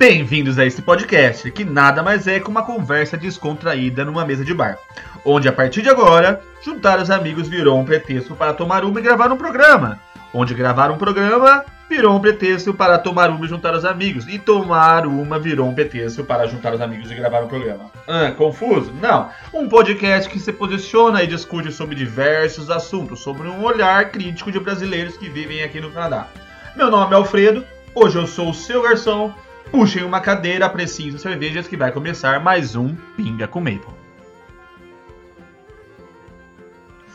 Bem-vindos a esse podcast, que nada mais é que uma conversa descontraída numa mesa de bar, onde a partir de agora, juntar os amigos virou um pretexto para tomar uma e gravar um programa, onde gravar um programa virou um pretexto para tomar uma e juntar os amigos, e tomar uma virou um pretexto para juntar os amigos e gravar um programa. Ah, confuso? Não. Um podcast que se posiciona e discute sobre diversos assuntos, sobre um olhar crítico de brasileiros que vivem aqui no Canadá. Meu nome é Alfredo, hoje eu sou o seu garçom Puxem uma cadeira, apreciem as cervejas que vai começar mais um Pinga com Maple.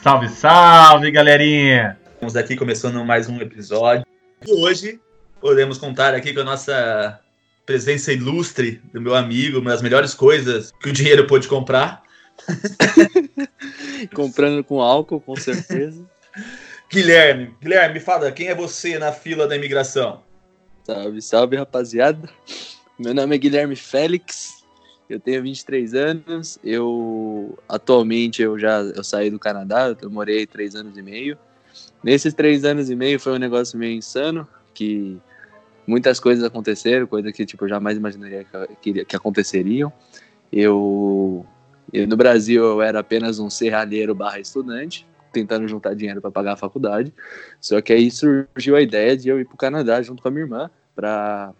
Salve, salve, galerinha! Estamos aqui começando mais um episódio. E hoje podemos contar aqui com a nossa presença ilustre do meu amigo, uma das melhores coisas que o dinheiro pôde comprar. Comprando com álcool, com certeza. Guilherme, Guilherme, me fala, quem é você na fila da imigração? Salve, salve, rapaziada. Meu nome é Guilherme Félix. Eu tenho 23 anos. Eu atualmente eu já eu saí do Canadá. Eu morei três anos e meio. Nesses três anos e meio foi um negócio meio insano, que muitas coisas aconteceram, coisas que tipo eu jamais imaginaria que, que aconteceriam. Eu, eu no Brasil eu era apenas um serralheiro/barra estudante tentando juntar dinheiro para pagar a faculdade. Só que aí surgiu a ideia de eu ir para o Canadá junto com a minha irmã para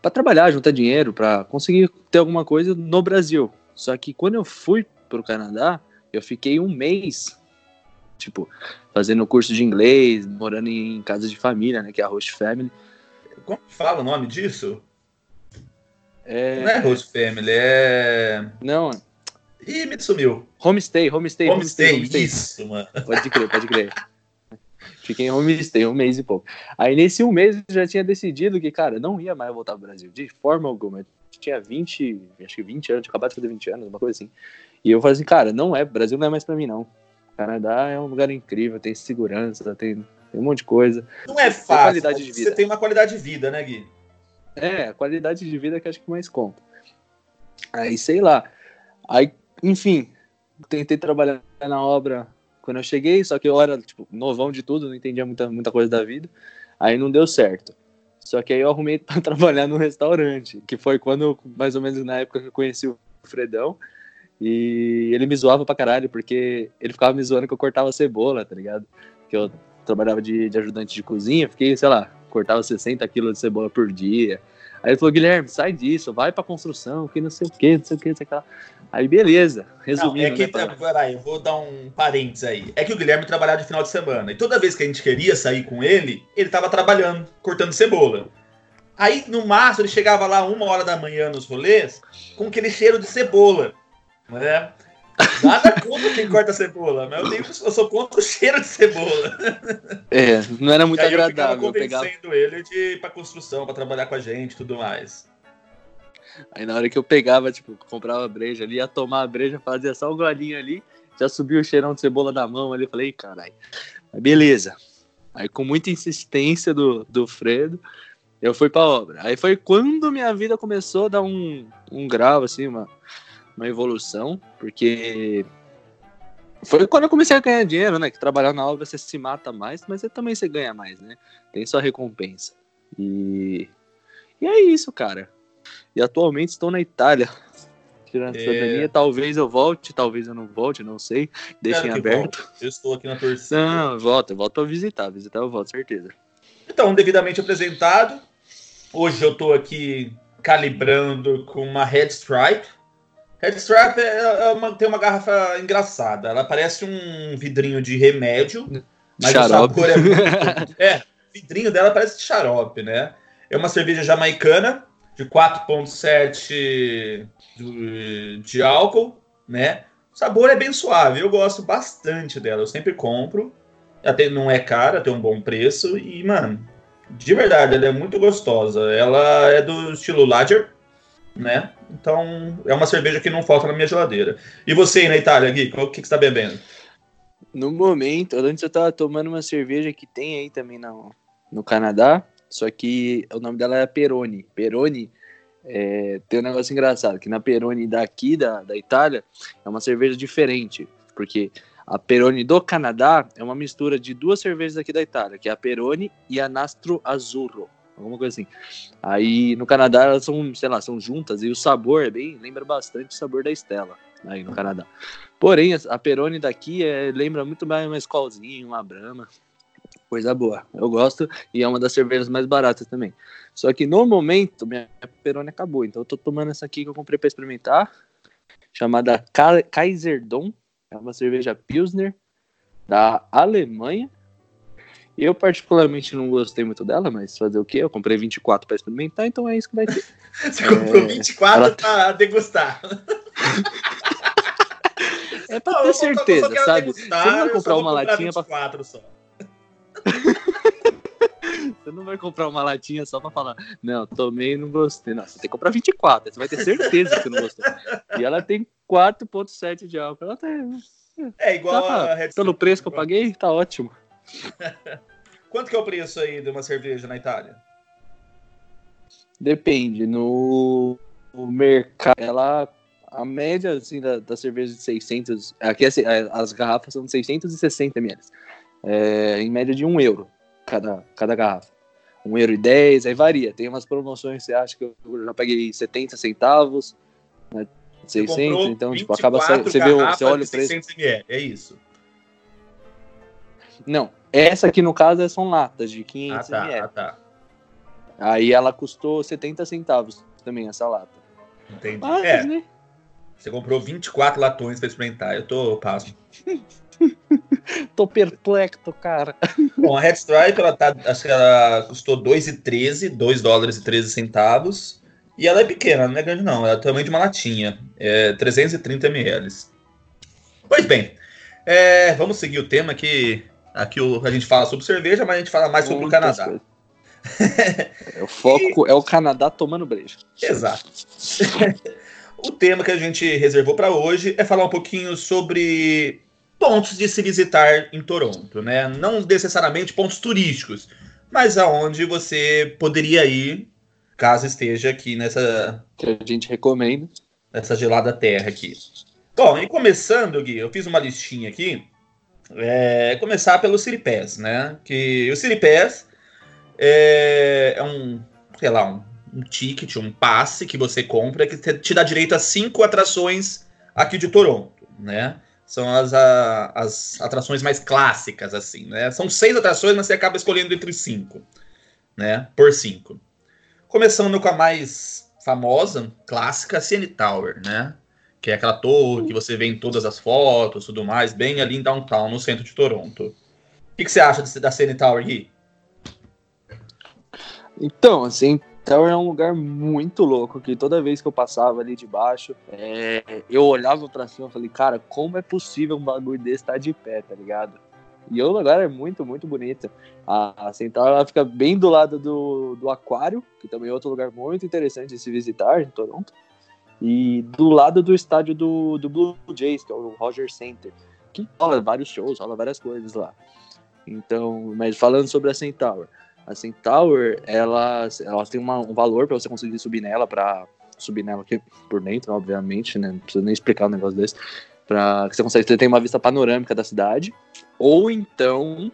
para trabalhar, juntar dinheiro, para conseguir ter alguma coisa no Brasil. Só que quando eu fui para o Canadá, eu fiquei um mês, tipo, fazendo curso de inglês, morando em casa de família, né, que é a Host Family. Como fala o nome disso? É... Não é Host Family, é. Não, Ih, me sumiu. Homestay, homestay, homestay. Homestay, isso, mano. Pode crer, pode crer. Fiquei em homestay um mês e pouco. Aí nesse um mês eu já tinha decidido que, cara, não ia mais voltar pro Brasil, de forma alguma. Eu tinha 20, acho que 20 anos, tinha acabado de fazer 20 anos, uma coisa assim. E eu falei assim, cara, não é, Brasil não é mais pra mim, não. Canadá é um lugar incrível, tem segurança, tem, tem um monte de coisa. Não é fácil, qualidade de vida. você tem uma qualidade de vida, né, Gui? É, a qualidade de vida que acho que mais conta. Aí, sei lá. Aí enfim, tentei trabalhar na obra quando eu cheguei, só que eu era, tipo, novão de tudo, não entendia muita, muita coisa da vida. Aí não deu certo. Só que aí eu arrumei para trabalhar no restaurante, que foi quando, mais ou menos na época que eu conheci o Fredão. E ele me zoava pra caralho, porque ele ficava me zoando que eu cortava cebola, tá ligado? Que eu trabalhava de, de ajudante de cozinha, fiquei, sei lá, cortava 60 quilos de cebola por dia. Aí ele falou, Guilherme, sai disso, vai pra construção, que não sei o que, não sei o que, não sei o que. Aí beleza, resumindo. Não, é que, né, tá, peraí, eu vou dar um parênteses aí. É que o Guilherme trabalhava de final de semana. E toda vez que a gente queria sair com ele, ele tava trabalhando, cortando cebola. Aí, no máximo, ele chegava lá uma hora da manhã nos rolês com aquele cheiro de cebola. Né? Nada contra quem corta cebola, mas eu, tenho, eu sou contra o cheiro de cebola. É, não era muito aí agradável. Eu convencendo pegava... ele de ir pra construção, pra trabalhar com a gente e tudo mais. Aí na hora que eu pegava, tipo, comprava a breja ali, ia tomar a breja, fazia só um golinho ali, já subiu o cheirão de cebola da mão ali, falei, caralho, beleza. Aí com muita insistência do, do Fredo, eu fui pra obra. Aí foi quando minha vida começou a dar um, um grau, assim, uma, uma evolução, porque foi quando eu comecei a ganhar dinheiro, né? Que trabalhar na obra você se mata mais, mas você também você ganha mais, né? Tem sua recompensa. E, e é isso, cara. E atualmente estou na Itália. Tirando a é... cidadania, talvez eu volte, talvez eu não volte, não sei. Deixem aberto. Volta. Eu estou aqui na torcida. Não, eu volto para visitar. Visitar eu volto, certeza. Então, devidamente apresentado. Hoje eu estou aqui calibrando com uma Red Stripe. Red Stripe é, é uma, tem uma garrafa engraçada. Ela parece um vidrinho de remédio, mas xarope. o sabor é muito... É, vidrinho dela parece de xarope, né? É uma cerveja jamaicana de 4,7 de, de álcool, né? O sabor é bem suave, eu gosto bastante dela, eu sempre compro. Até não é cara, tem um bom preço e, mano, de verdade, ela é muito gostosa. Ela é do estilo lager, né? Então, é uma cerveja que não falta na minha geladeira. E você na Itália, Gui, o que, que você está bebendo? No momento, antes eu estava tomando uma cerveja que tem aí também no, no Canadá, só que o nome dela é Peroni. Peroni é, tem um negócio engraçado, que na Peroni daqui da, da Itália é uma cerveja diferente, porque a Peroni do Canadá é uma mistura de duas cervejas aqui da Itália, que é a Peroni e a Nastro Azzurro. Alguma coisa assim. Aí no Canadá elas são, sei lá, são juntas e o sabor é bem, lembra bastante o sabor da Estela aí no Canadá. Porém, a Peroni daqui é, lembra muito mais uma Skolzinho, uma Brahma. Coisa boa. Eu gosto e é uma das cervejas mais baratas também. Só que no momento, minha Peroni acabou. Então eu tô tomando essa aqui que eu comprei para experimentar. Chamada Kaiserdom. É uma cerveja Pilsner da Alemanha. Eu particularmente não gostei muito dela, mas fazer o quê? Eu comprei 24 para experimentar, então é isso que vai ter. Você é... comprou 24 ela... para degustar. É pra não, ter certeza, sabe? Degustar, Você não vai comprar uma latinha para só. Você não vai comprar uma latinha só pra falar, não, tomei e não gostei. Não, você tem que comprar 24, você vai ter certeza que não gostou. E ela tem 4,7 de álcool. Ela tem. É igual tá, a Red Pelo preço que eu paguei, tá ótimo. Quanto que é o preço aí de uma cerveja na Itália? Depende. No mercado, ela a média assim, da, da cerveja de 600, aqui é as garrafas são de 660 ml, é, em média de 1 euro cada, cada garrafa. 1 euro e 10, aí varia. Tem umas promoções, você acha que eu já paguei 70 centavos, né, 600, então tipo, acaba você vê você olha o preço. Ml, é isso. Não, essa aqui no caso são latas de 500 ah, tá, ml. Ah, tá. Aí ela custou 70 centavos também essa lata. Entendi. Mas, é. né? Você comprou 24 latões para experimentar. Eu tô pasmo. tô perplexo, cara. Bom, a Red Stripe, ela tá, acho que ela custou 2,13, 2 dólares e 13 centavos. E ela é pequena, não é grande não, ela é tamanho de uma latinha, é 330 ml. Pois bem, é, vamos seguir o tema que aqui o, a gente fala sobre cerveja, mas a gente fala mais sobre o Canadá. é, o foco e... é o Canadá tomando breja. Exato. O tema que a gente reservou para hoje é falar um pouquinho sobre pontos de se visitar em Toronto, né? Não necessariamente pontos turísticos, mas aonde você poderia ir caso esteja aqui nessa que a gente recomenda nessa gelada terra aqui. Bom, e começando, Gui, eu fiz uma listinha aqui. É, começar pelo City Pass, né? Que o City Pass é, é um, sei lá, um um ticket, um passe que você compra que te dá direito a cinco atrações aqui de Toronto, né? São as, a, as atrações mais clássicas, assim, né? São seis atrações, mas você acaba escolhendo entre cinco, né? Por cinco. Começando com a mais famosa, clássica, CN Tower, né? Que é aquela torre que você vê em todas as fotos tudo mais, bem ali em downtown, no centro de Toronto. O que, que você acha da CN Tower, Gui? Então, assim, Tower é um lugar muito louco, que toda vez que eu passava ali de baixo, é, eu olhava para cima e falei, cara, como é possível um bagulho desse estar tá de pé, tá ligado? E o lugar é muito, muito bonito. A, a Central ela fica bem do lado do, do Aquário, que também é outro lugar muito interessante de se visitar em Toronto. E do lado do estádio do, do Blue Jays, que é o Roger Center, que rola vários shows, rola várias coisas lá. Então, mas falando sobre a Centaur, a Centaur, ela, ela tem uma, um valor para você conseguir subir nela, para subir nela aqui por dentro, obviamente, né? Não precisa nem explicar um negócio desse. Que você consiga ter uma vista panorâmica da cidade. Ou então,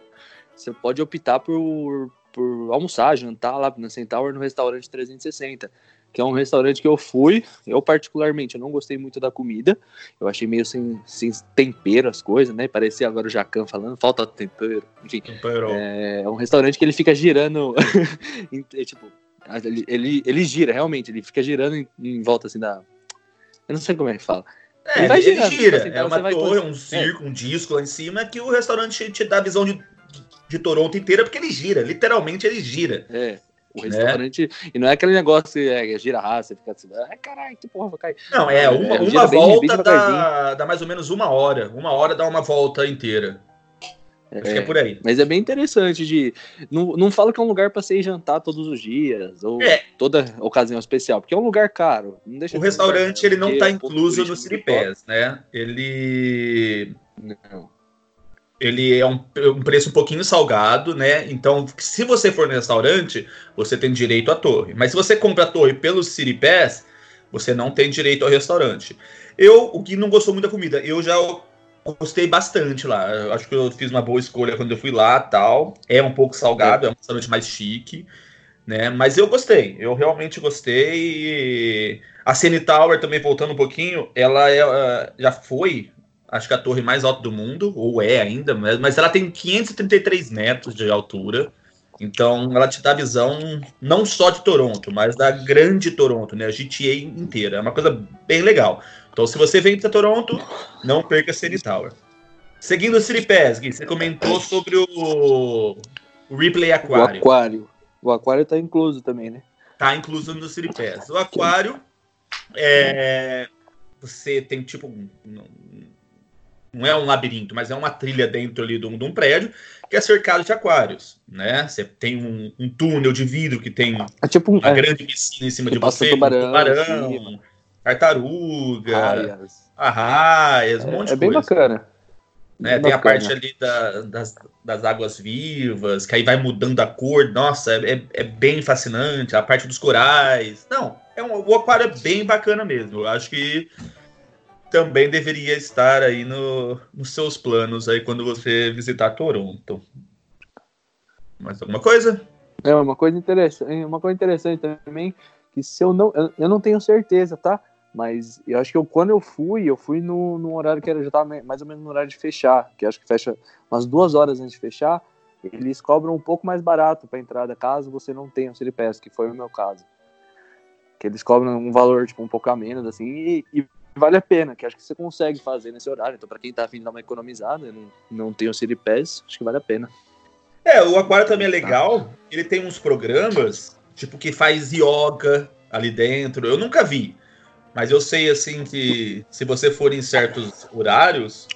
você pode optar por, por almoçar, jantar lá na Centaur no restaurante 360 que é um restaurante que eu fui. Eu, particularmente, eu não gostei muito da comida. Eu achei meio sem, sem tempero as coisas, né? Parecia agora o Jacan falando, falta tempero. Enfim, tempero. É, é um restaurante que ele fica girando. É, tipo, ele, ele, ele, gira, realmente. Ele fica girando em, em, volta assim da. Eu não sei como é que fala. É, ele, vai girando, ele gira. Assim, é uma torre, um circo, é. um disco lá em cima que o restaurante te dá a visão de, de Toronto inteira porque ele gira. Literalmente ele gira. É. O restaurante. É. E não é aquele negócio que é, gira raça, fica assim, ai caralho, que porra, vai cair. Não, é, uma, é, uma volta dá, dá mais ou menos uma hora. Uma hora dá uma volta inteira. É, Acho que é por aí. Mas é bem interessante de. Não, não fala que é um lugar para você ir jantar todos os dias, ou é. toda ocasião especial, porque é um lugar caro. o restaurante lugar, ele não está incluso no City né? Ele. Não ele é um, um, preço um pouquinho salgado, né? Então, se você for no restaurante, você tem direito à torre. Mas se você compra a torre pelo City Pass, você não tem direito ao restaurante. Eu, o que não gostou muito da comida, eu já gostei bastante lá. Eu acho que eu fiz uma boa escolha quando eu fui lá tal. É um pouco salgado, é, um restaurante mais chique. né? Mas eu gostei, eu realmente gostei. A Cine Tower também voltando um pouquinho, ela é, já foi, acho que a torre mais alta do mundo, ou é ainda, mas ela tem 533 metros de altura. Então ela te dá visão não só de Toronto, mas da grande Toronto, né? A GTA inteira. É uma coisa bem legal. Então, se você vem para Toronto, não perca a City Tower. Seguindo o City Pass, Gui, você comentou sobre o, o Replay Aquário. O aquário. O aquário está incluso também, né? Tá incluso no City Pass. O aquário é, você tem tipo não é um labirinto, mas é uma trilha dentro ali de um, de um prédio que é cercado de aquários, né? Você tem um, um túnel de vidro que tem é tipo um, uma é, grande piscina em cima de você, tubarão, tubarão tartaruga, arraias, arraias um é, monte de é bem coisa. bacana. Né? Tem a parte ali da, das, das águas vivas, que aí vai mudando a cor. Nossa, é, é, é bem fascinante. A parte dos corais. Não, é um, o aquário é bem bacana mesmo. Eu acho que também deveria estar aí no, nos seus planos aí quando você visitar Toronto. Mais alguma coisa? É uma coisa interessante, uma coisa interessante também que se eu não, eu, eu não tenho certeza, tá? Mas eu acho que eu, quando eu fui, eu fui no, no horário que era, já mais ou menos no horário de fechar, que acho que fecha umas duas horas antes de fechar. Eles cobram um pouco mais barato para entrada, caso você não tenha o City Pass, que foi o meu caso. Que eles cobram um valor tipo um pouco a menos, assim, e, e vale a pena, que acho que você consegue fazer nesse horário. Então, para quem tá afim de dar uma economizada, não, não tem o City Pass, acho que vale a pena. É, o Aquário também é legal. Ele tem uns programas, tipo, que faz yoga ali dentro. Eu nunca vi. Mas eu sei, assim, que se você for em certos horários,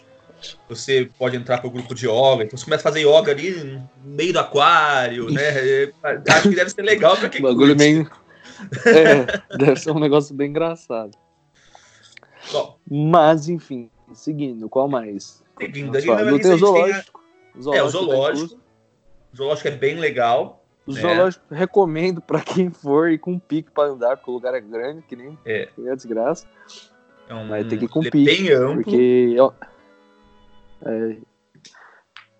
você pode entrar para o grupo de yoga. Então você começa a fazer yoga ali no meio do aquário, né? Acho que deve ser legal para quem O bagulho meio... É, deve ser um negócio bem engraçado. Bom, Mas, enfim, seguindo, qual mais? seguindo, ali na não tem o tem a- zoológico. É, o zoológico. O zoológico é bem legal. O É. zoológico recomendo pra quem for ir com pique pra andar, porque o lugar é grande, que nem É. que é desgraça. É um, Mas tem que ir com é pique, bem amplo. Porque. ó, é,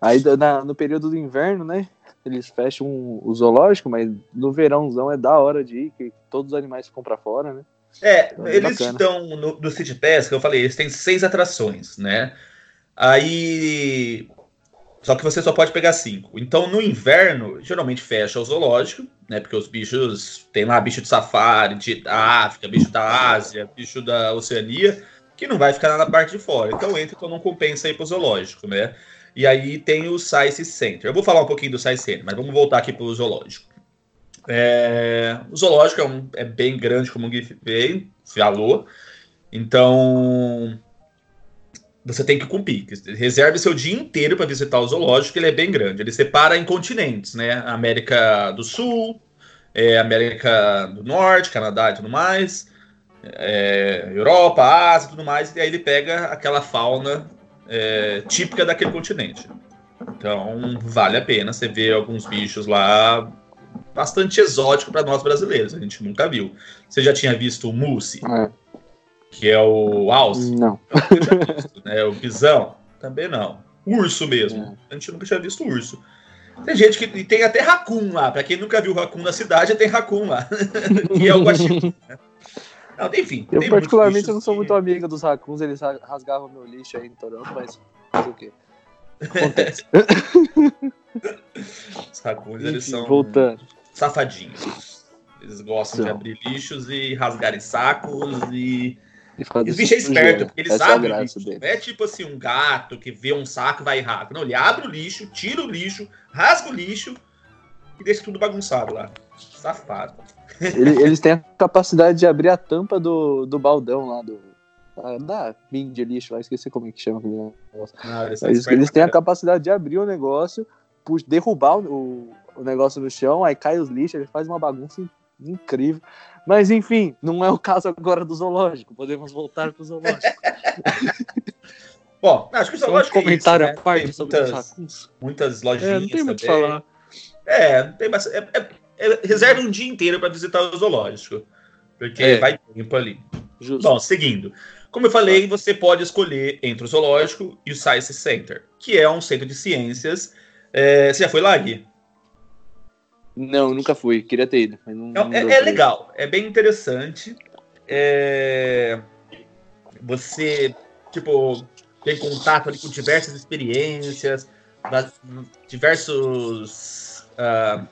aí na- no período do inverno, né? Eles fecham o zoológico, mas no verãozão é da hora de ir, que todos os animais ficam pra fora, né? É, Então, eles bacana. estão no, do City Pass, que eu falei, eles têm seis atrações, né? Aí. Só que você só pode pegar cinco. Então, no inverno, geralmente fecha o zoológico, né? Porque os bichos. Tem lá bicho de safari, de, da África, bicho da Ásia, bicho da Oceania, que não vai ficar na parte de fora. Então entra, então não compensa ir pro zoológico, né? E aí tem o Science Center. Eu vou falar um pouquinho do Science Center, mas vamos voltar aqui pro zoológico. É, o zoológico é, um- é bem grande, como o Gui veio, falou. Então, você tem que cumprir. Reserve seu dia inteiro para visitar o zoológico, ele é bem grande. Ele separa em continentes, né? América do Sul, é, América do Norte, Canadá e tudo mais, é, Europa, Ásia e tudo mais, e aí ele pega aquela fauna é, típica daquele continente. Então, vale a pena você ver alguns bichos lá bastante exótico para nós brasileiros. A gente nunca viu. Você já tinha visto o Mousse, É, que é o alce, não. né? O bisão? Também não. Urso mesmo. É. A gente nunca tinha visto urso. Tem gente que e tem até raccoon lá. Para quem nunca viu raccoon na cidade, tem raccoon lá. que é o guaxinim. né? Não, enfim. Eu, tem particularmente, eu não sou bichos muito amiga dos racuns, eles ra- rasgavam meu lixo aí em Toronto, mas fazer o quê? Acontece. que- Os raccoons, eles são voltando. Safadinhos. Eles gostam de São. abrir lixos e rasgarem sacos e E Os bichos é esperto, porque eles Essa é. Não é tipo assim, um gato que vê um saco e vai rápido. Não, ele abre o lixo, tira o lixo, rasga o lixo e deixa tudo bagunçado lá. Safado. Ele- Eles têm a capacidade de abrir a tampa do, do baldão lá, do. ah, Da bin de lixo lá, esqueci como é que chama aquele negócio. Não, eles, Eles, têm a capacidade de abrir o negócio, derrubar o, o, o negócio no chão, aí cai os lixos, ele faz uma bagunça in- incrível. Mas enfim, não é o caso agora do zoológico. Podemos voltar pro zoológico. Bom, acho que o Só um zoológico é isso, comentário né? à parte Tem sobre muitas, muitas É, lojinhas não tem muito o também. falar. É, tem bastante. É, é- é- reserva um dia inteiro para visitar o zoológico. Porque É. vai tempo ali. Justo. Bom, seguindo. Como eu falei, você pode escolher entre o zoológico e o Science Center, que é um centro de ciências. É, você já foi lá, Gui? Não, nunca fui. Queria ter ido. Não, É, não é- é legal, é bem interessante. É, Você, tipo, tem contato ali com diversas experiências, diversos. ah,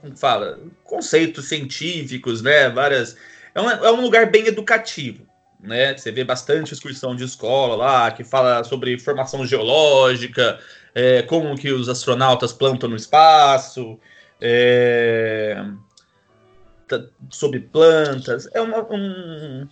como fala? Conceitos científicos, né? Várias. É um, é um lugar bem educativo. Né? Você vê bastante excursão de escola lá, que fala sobre formação geológica, é, como que os astronautas plantam no espaço, é, ta- sobre plantas. É, uma- um,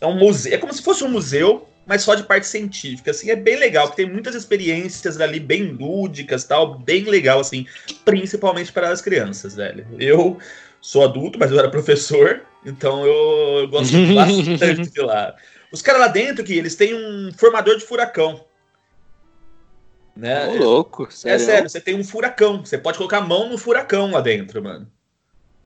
é um museu. É como se fosse um museu, mas só de parte científica. Assim, é bem legal, porque tem muitas experiências ali bem lúdicas, tal, bem legal, assim, principalmente para as crianças, velho. Eu sou adulto, mas eu era professor, então eu, eu gosto bastante de lá. Os caras lá dentro, que eles têm um formador de furacão. Né? Ô, louco, É sério. sério, você tem um furacão. Você pode colocar a mão no furacão lá dentro, mano.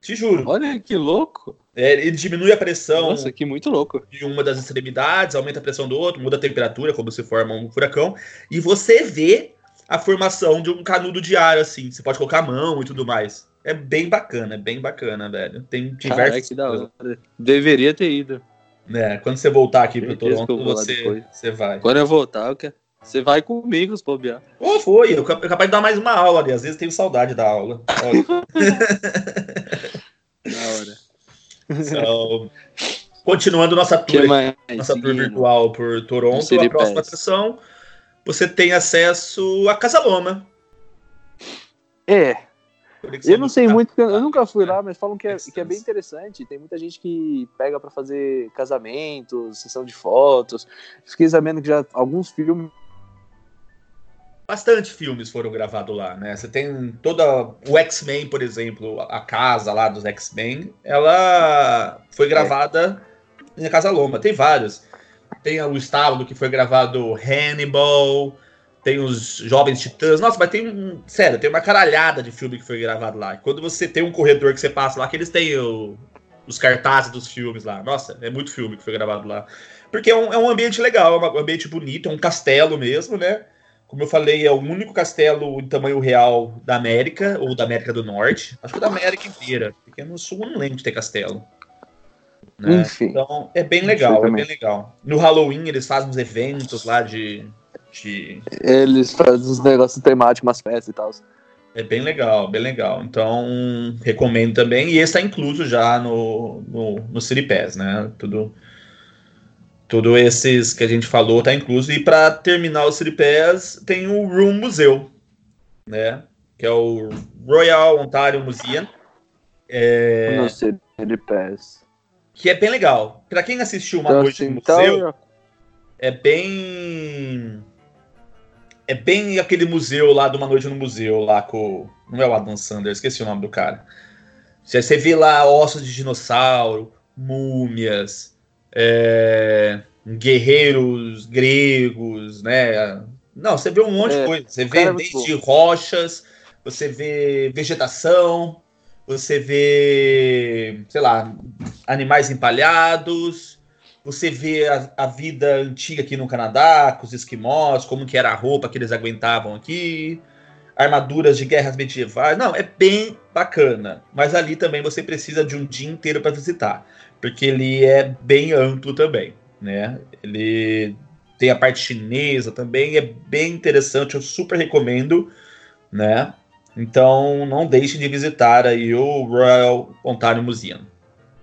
Te juro. Olha que louco. É, ele diminui a pressão Nossa, que muito louco. de uma das extremidades, aumenta a pressão do outro, muda a temperatura, como se forma um furacão. E você vê a formação de um canudo de ar, assim. Você pode colocar a mão e tudo mais. É bem bacana, é bem bacana, velho. Tem Caraca, diversos. que da hora. Deveria ter ido. né? Quando você voltar aqui eu Toronto, você, você vai. Quando eu voltar, eu quero... você vai comigo, se bobear. Ou foi, eu cap- eu capaz de dar mais uma aula ali. Às vezes tenho saudade da aula. Da hora. Então, continuando nossa tour, mais? nossa tour Seguindo. virtual por Toronto, a próxima atração, você tem acesso a Casa Loma. É, eu não sei carro. muito, eu nunca fui lá, mas falam que é, que é bem interessante. Tem muita gente que pega pra fazer casamentos, sessão de fotos. Fiquei sabendo que já alguns filmes. Bastante filmes foram gravados lá, né? Você tem toda. O X-Men, por exemplo, a casa lá dos X-Men, ela foi gravada em Casa Loma. Tem vários. Tem o estábulo que foi gravado Hannibal, tem os Jovens Titãs. Nossa, mas tem um. Sério, tem uma caralhada de filme que foi gravado lá. Quando você tem um corredor que você passa lá, que eles têm o- os cartazes dos filmes lá. Nossa, é muito filme que foi gravado lá. Porque é um, é um ambiente legal, é um ambiente bonito, é um castelo mesmo, né? Como eu falei, é o único castelo em tamanho real da América, ou da América do Norte. Acho que da América inteira. Porque no sul eu não lembro de ter castelo. né? Enfim. Então é bem legal, é bem legal. No Halloween eles fazem uns eventos lá de. de... Eles fazem uns negócios temáticos, umas festas e tal. É bem legal, bem legal. Então, recomendo também. E esse está incluso já no, no, no City Pass, né? Tudo, tudo esses que a gente falou tá incluso. E para terminar o City Pass, tem o Room Museu, né? Que é o Royal Ontario Museum. É, City Pass. que é bem legal. Para quem assistiu uma Então, noite assim, no então, museu, é bem. É bem aquele museu lá de uma noite no museu, lá com. Não é o Adam Sanders, esqueci o nome do cara. Você vê lá ossos de dinossauro, múmias, é, guerreiros gregos, né? Não, você vê um monte de É, coisa. Você vê é desde rochas, você vê vegetação, você vê, sei lá, animais empalhados, você vê a, a vida antiga aqui no Canadá, com os esquimós, como que era a roupa que eles aguentavam aqui, armaduras de guerras medievais. Não, é bem bacana. Mas ali também você precisa de um dia inteiro para visitar, porque ele é bem amplo também, né? Ele tem a parte chinesa também, é bem interessante, eu super recomendo, né? Então não deixe de visitar aí o Royal Ontario Museum,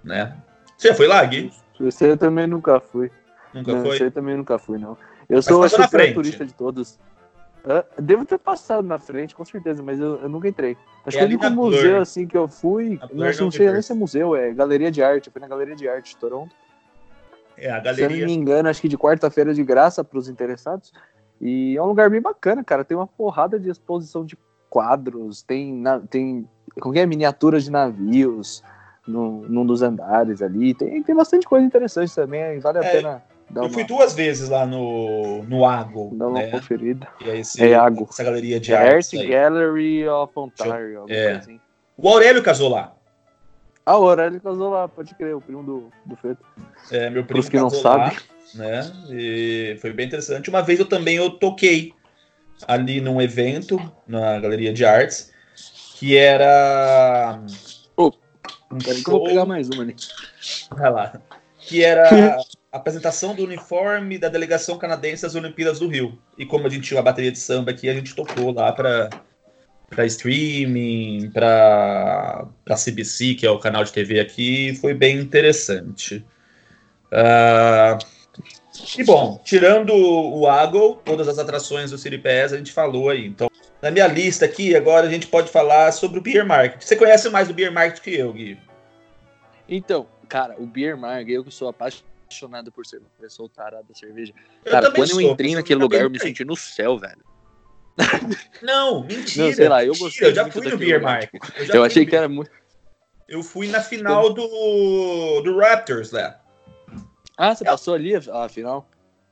né? Você já foi lá, Gui? Esse eu também nunca fui. Nunca não, foi? esse eu também nunca fui, não. Eu sou acho, na o pior frente. turista de todos. Hã? devo ter passado na frente, com certeza, mas eu, eu nunca entrei. Acho É que o ali único na Blur. museu assim que eu fui, não, não sei nem se é museu, é galeria de arte. Eu fui na galeria de arte de Toronto. É, a Se eu não galeria. me engano, acho que de quarta-feira de graça para os interessados. E é um lugar bem bacana, cara. Tem uma porrada de exposição de quadros, tem, na- tem que é? miniaturas de navios no, num dos andares ali. Tem, tem bastante coisa interessante também. Vale a É, pena dar Eu uma, fui duas vezes lá no, no Ago, dar uma né? conferida. É, esse, É Ago. essa galeria de É arte. Art Gallery of Ontario. É. assim. O Aurélio casou lá. Ah, o Aurélio casou lá, pode crer, o primo do, do Feto. É, meu primo Pros que não sabem. lá, né? E foi bem interessante. Uma vez eu também eu toquei ali num evento na galeria de artes que era. Oh, Peraí que eu vou pegar mais uma ali. Vai lá. Que era apresentação do uniforme da delegação canadense às Olimpíadas do Rio. E como a gente tinha uma bateria de samba aqui, a gente tocou lá para para streaming, para para CBC, que é o canal de TV aqui, foi bem interessante. Uh, e bom, tirando o Aggle, todas as atrações do City Pass a gente falou aí. Então, na minha lista aqui, agora a gente pode falar sobre o Beer Market. Você conhece mais o Beer Market que eu, Gui? Então, cara, o Beer Market, eu que sou apaixonado por cerveja, sou tarado da cerveja. Eu cara, quando eu sou, entrei eu naquele também lugar, eu me senti no céu, velho. Não, mentira. Não, sei lá, eu gostei Eu já fui no Beer lugar, Market. Eu, já Eu fui achei que era muito. Eu fui na final do, do Raptors lá. Ah, você passou ali, afinal?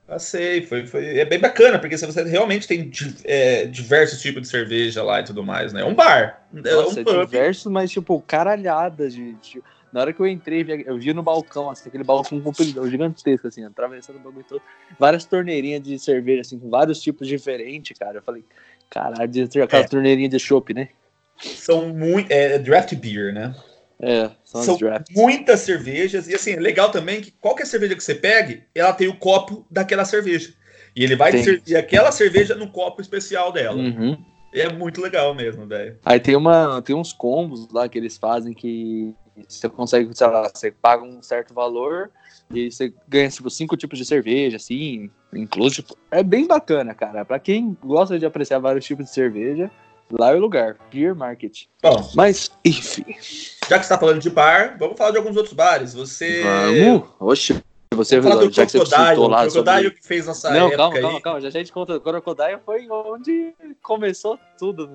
Passei, foi, foi. É bem bacana, porque você realmente tem é, diversos tipos de cerveja lá e tudo mais, né? É um bar. É Nossa, um pub. diversos, mas tipo, caralhadas de. de- Na hora que eu entrei, eu vi no balcão, assim, aquele balcão compridão, gigantesco, assim, atravessando o bagulho todo. Várias torneirinhas de cerveja, assim, com vários tipos diferentes, cara. Eu falei, caralho, de- aquela É. torneirinha de chopp, né? São muito. É, draft beer, né? É, são, São muitas cervejas. E assim, é legal também que qualquer cerveja que você pegue, ela tem o copo daquela cerveja. E ele vai Tem. servir aquela cerveja no copo especial dela. Uhum. É muito legal mesmo, velho. Aí tem, uma, tem uns combos lá que eles fazem que você consegue, sei lá, você paga um certo valor e você ganha, tipo, cinco tipos de cerveja, assim, incluso, tipo, é bem bacana, cara. Pra quem gosta de apreciar vários tipos de cerveja, lá é o lugar, Beer Market. Bom, Mas, enfim, já que você tá falando de bar, vamos falar de alguns outros bares. Você. vamos, oxe, você, do já que você citou lá O Crocodile sobre... que fez nossa Não, calma, calma, calma. Já a gente conta. O Crocodile foi onde começou tudo.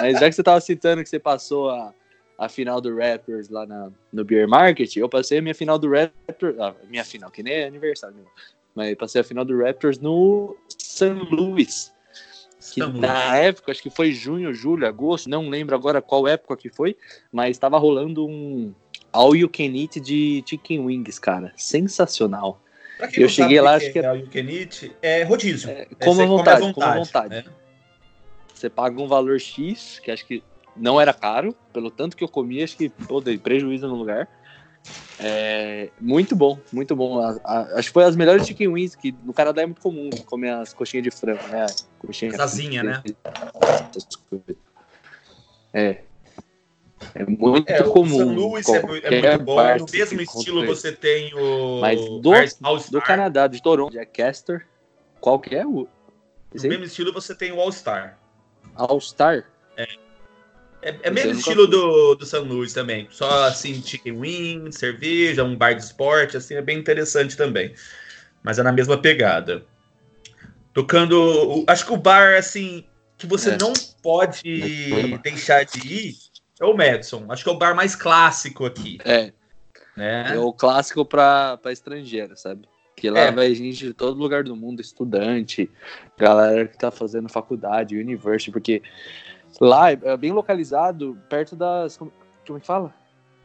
Mas já que você tava citando que você passou a, a final do Raptors lá na, no Beer Market, eu passei a minha final do Raptors. Ah, minha final, que nem é aniversário meu. Mas passei a final do Raptors no St. Louis. Que Estamos- na época, acho que foi junho, julho, agosto, não lembro agora qual época que foi, mas estava rolando um All You Can Eat de Chicken Wings, cara. Sensacional. Eu não cheguei lá, acho que que é o You Can Eat, é rodízio. É, É, como você à come vontade, como vontade. né? Você paga um valor X, que acho que não era caro, pelo tanto que eu comi, acho que pô, dei prejuízo no lugar. É, muito bom, muito bom. A- a- acho que foi as melhores chicken wings, que no Canadá é muito comum comer as coxinhas de frango, né? Coxinha Asinha, né? É. É muito É, o comum. San Luis é, é muito bom. bar No mesmo estilo você tem o Mas do- Do. Canadá, de Toronto, de Castor, qual que é o No mesmo estilo você tem o All Star. All Star? É, é Esse mesmo nunca estilo do, do San Luis também. Só assim, chicken wing, cerveja, um bar de esporte, assim, é bem interessante também. Mas é na mesma pegada. Tocando. Acho que o bar, assim, que você É. não pode deixar de ir é o Madison. Acho que é o bar mais clássico aqui. É, Né? É o clássico pra estrangeiro, sabe? Que lá É. vai gente de todo lugar do mundo, estudante, galera que tá fazendo faculdade, university, porque lá é bem localizado perto das. Como, como é que fala?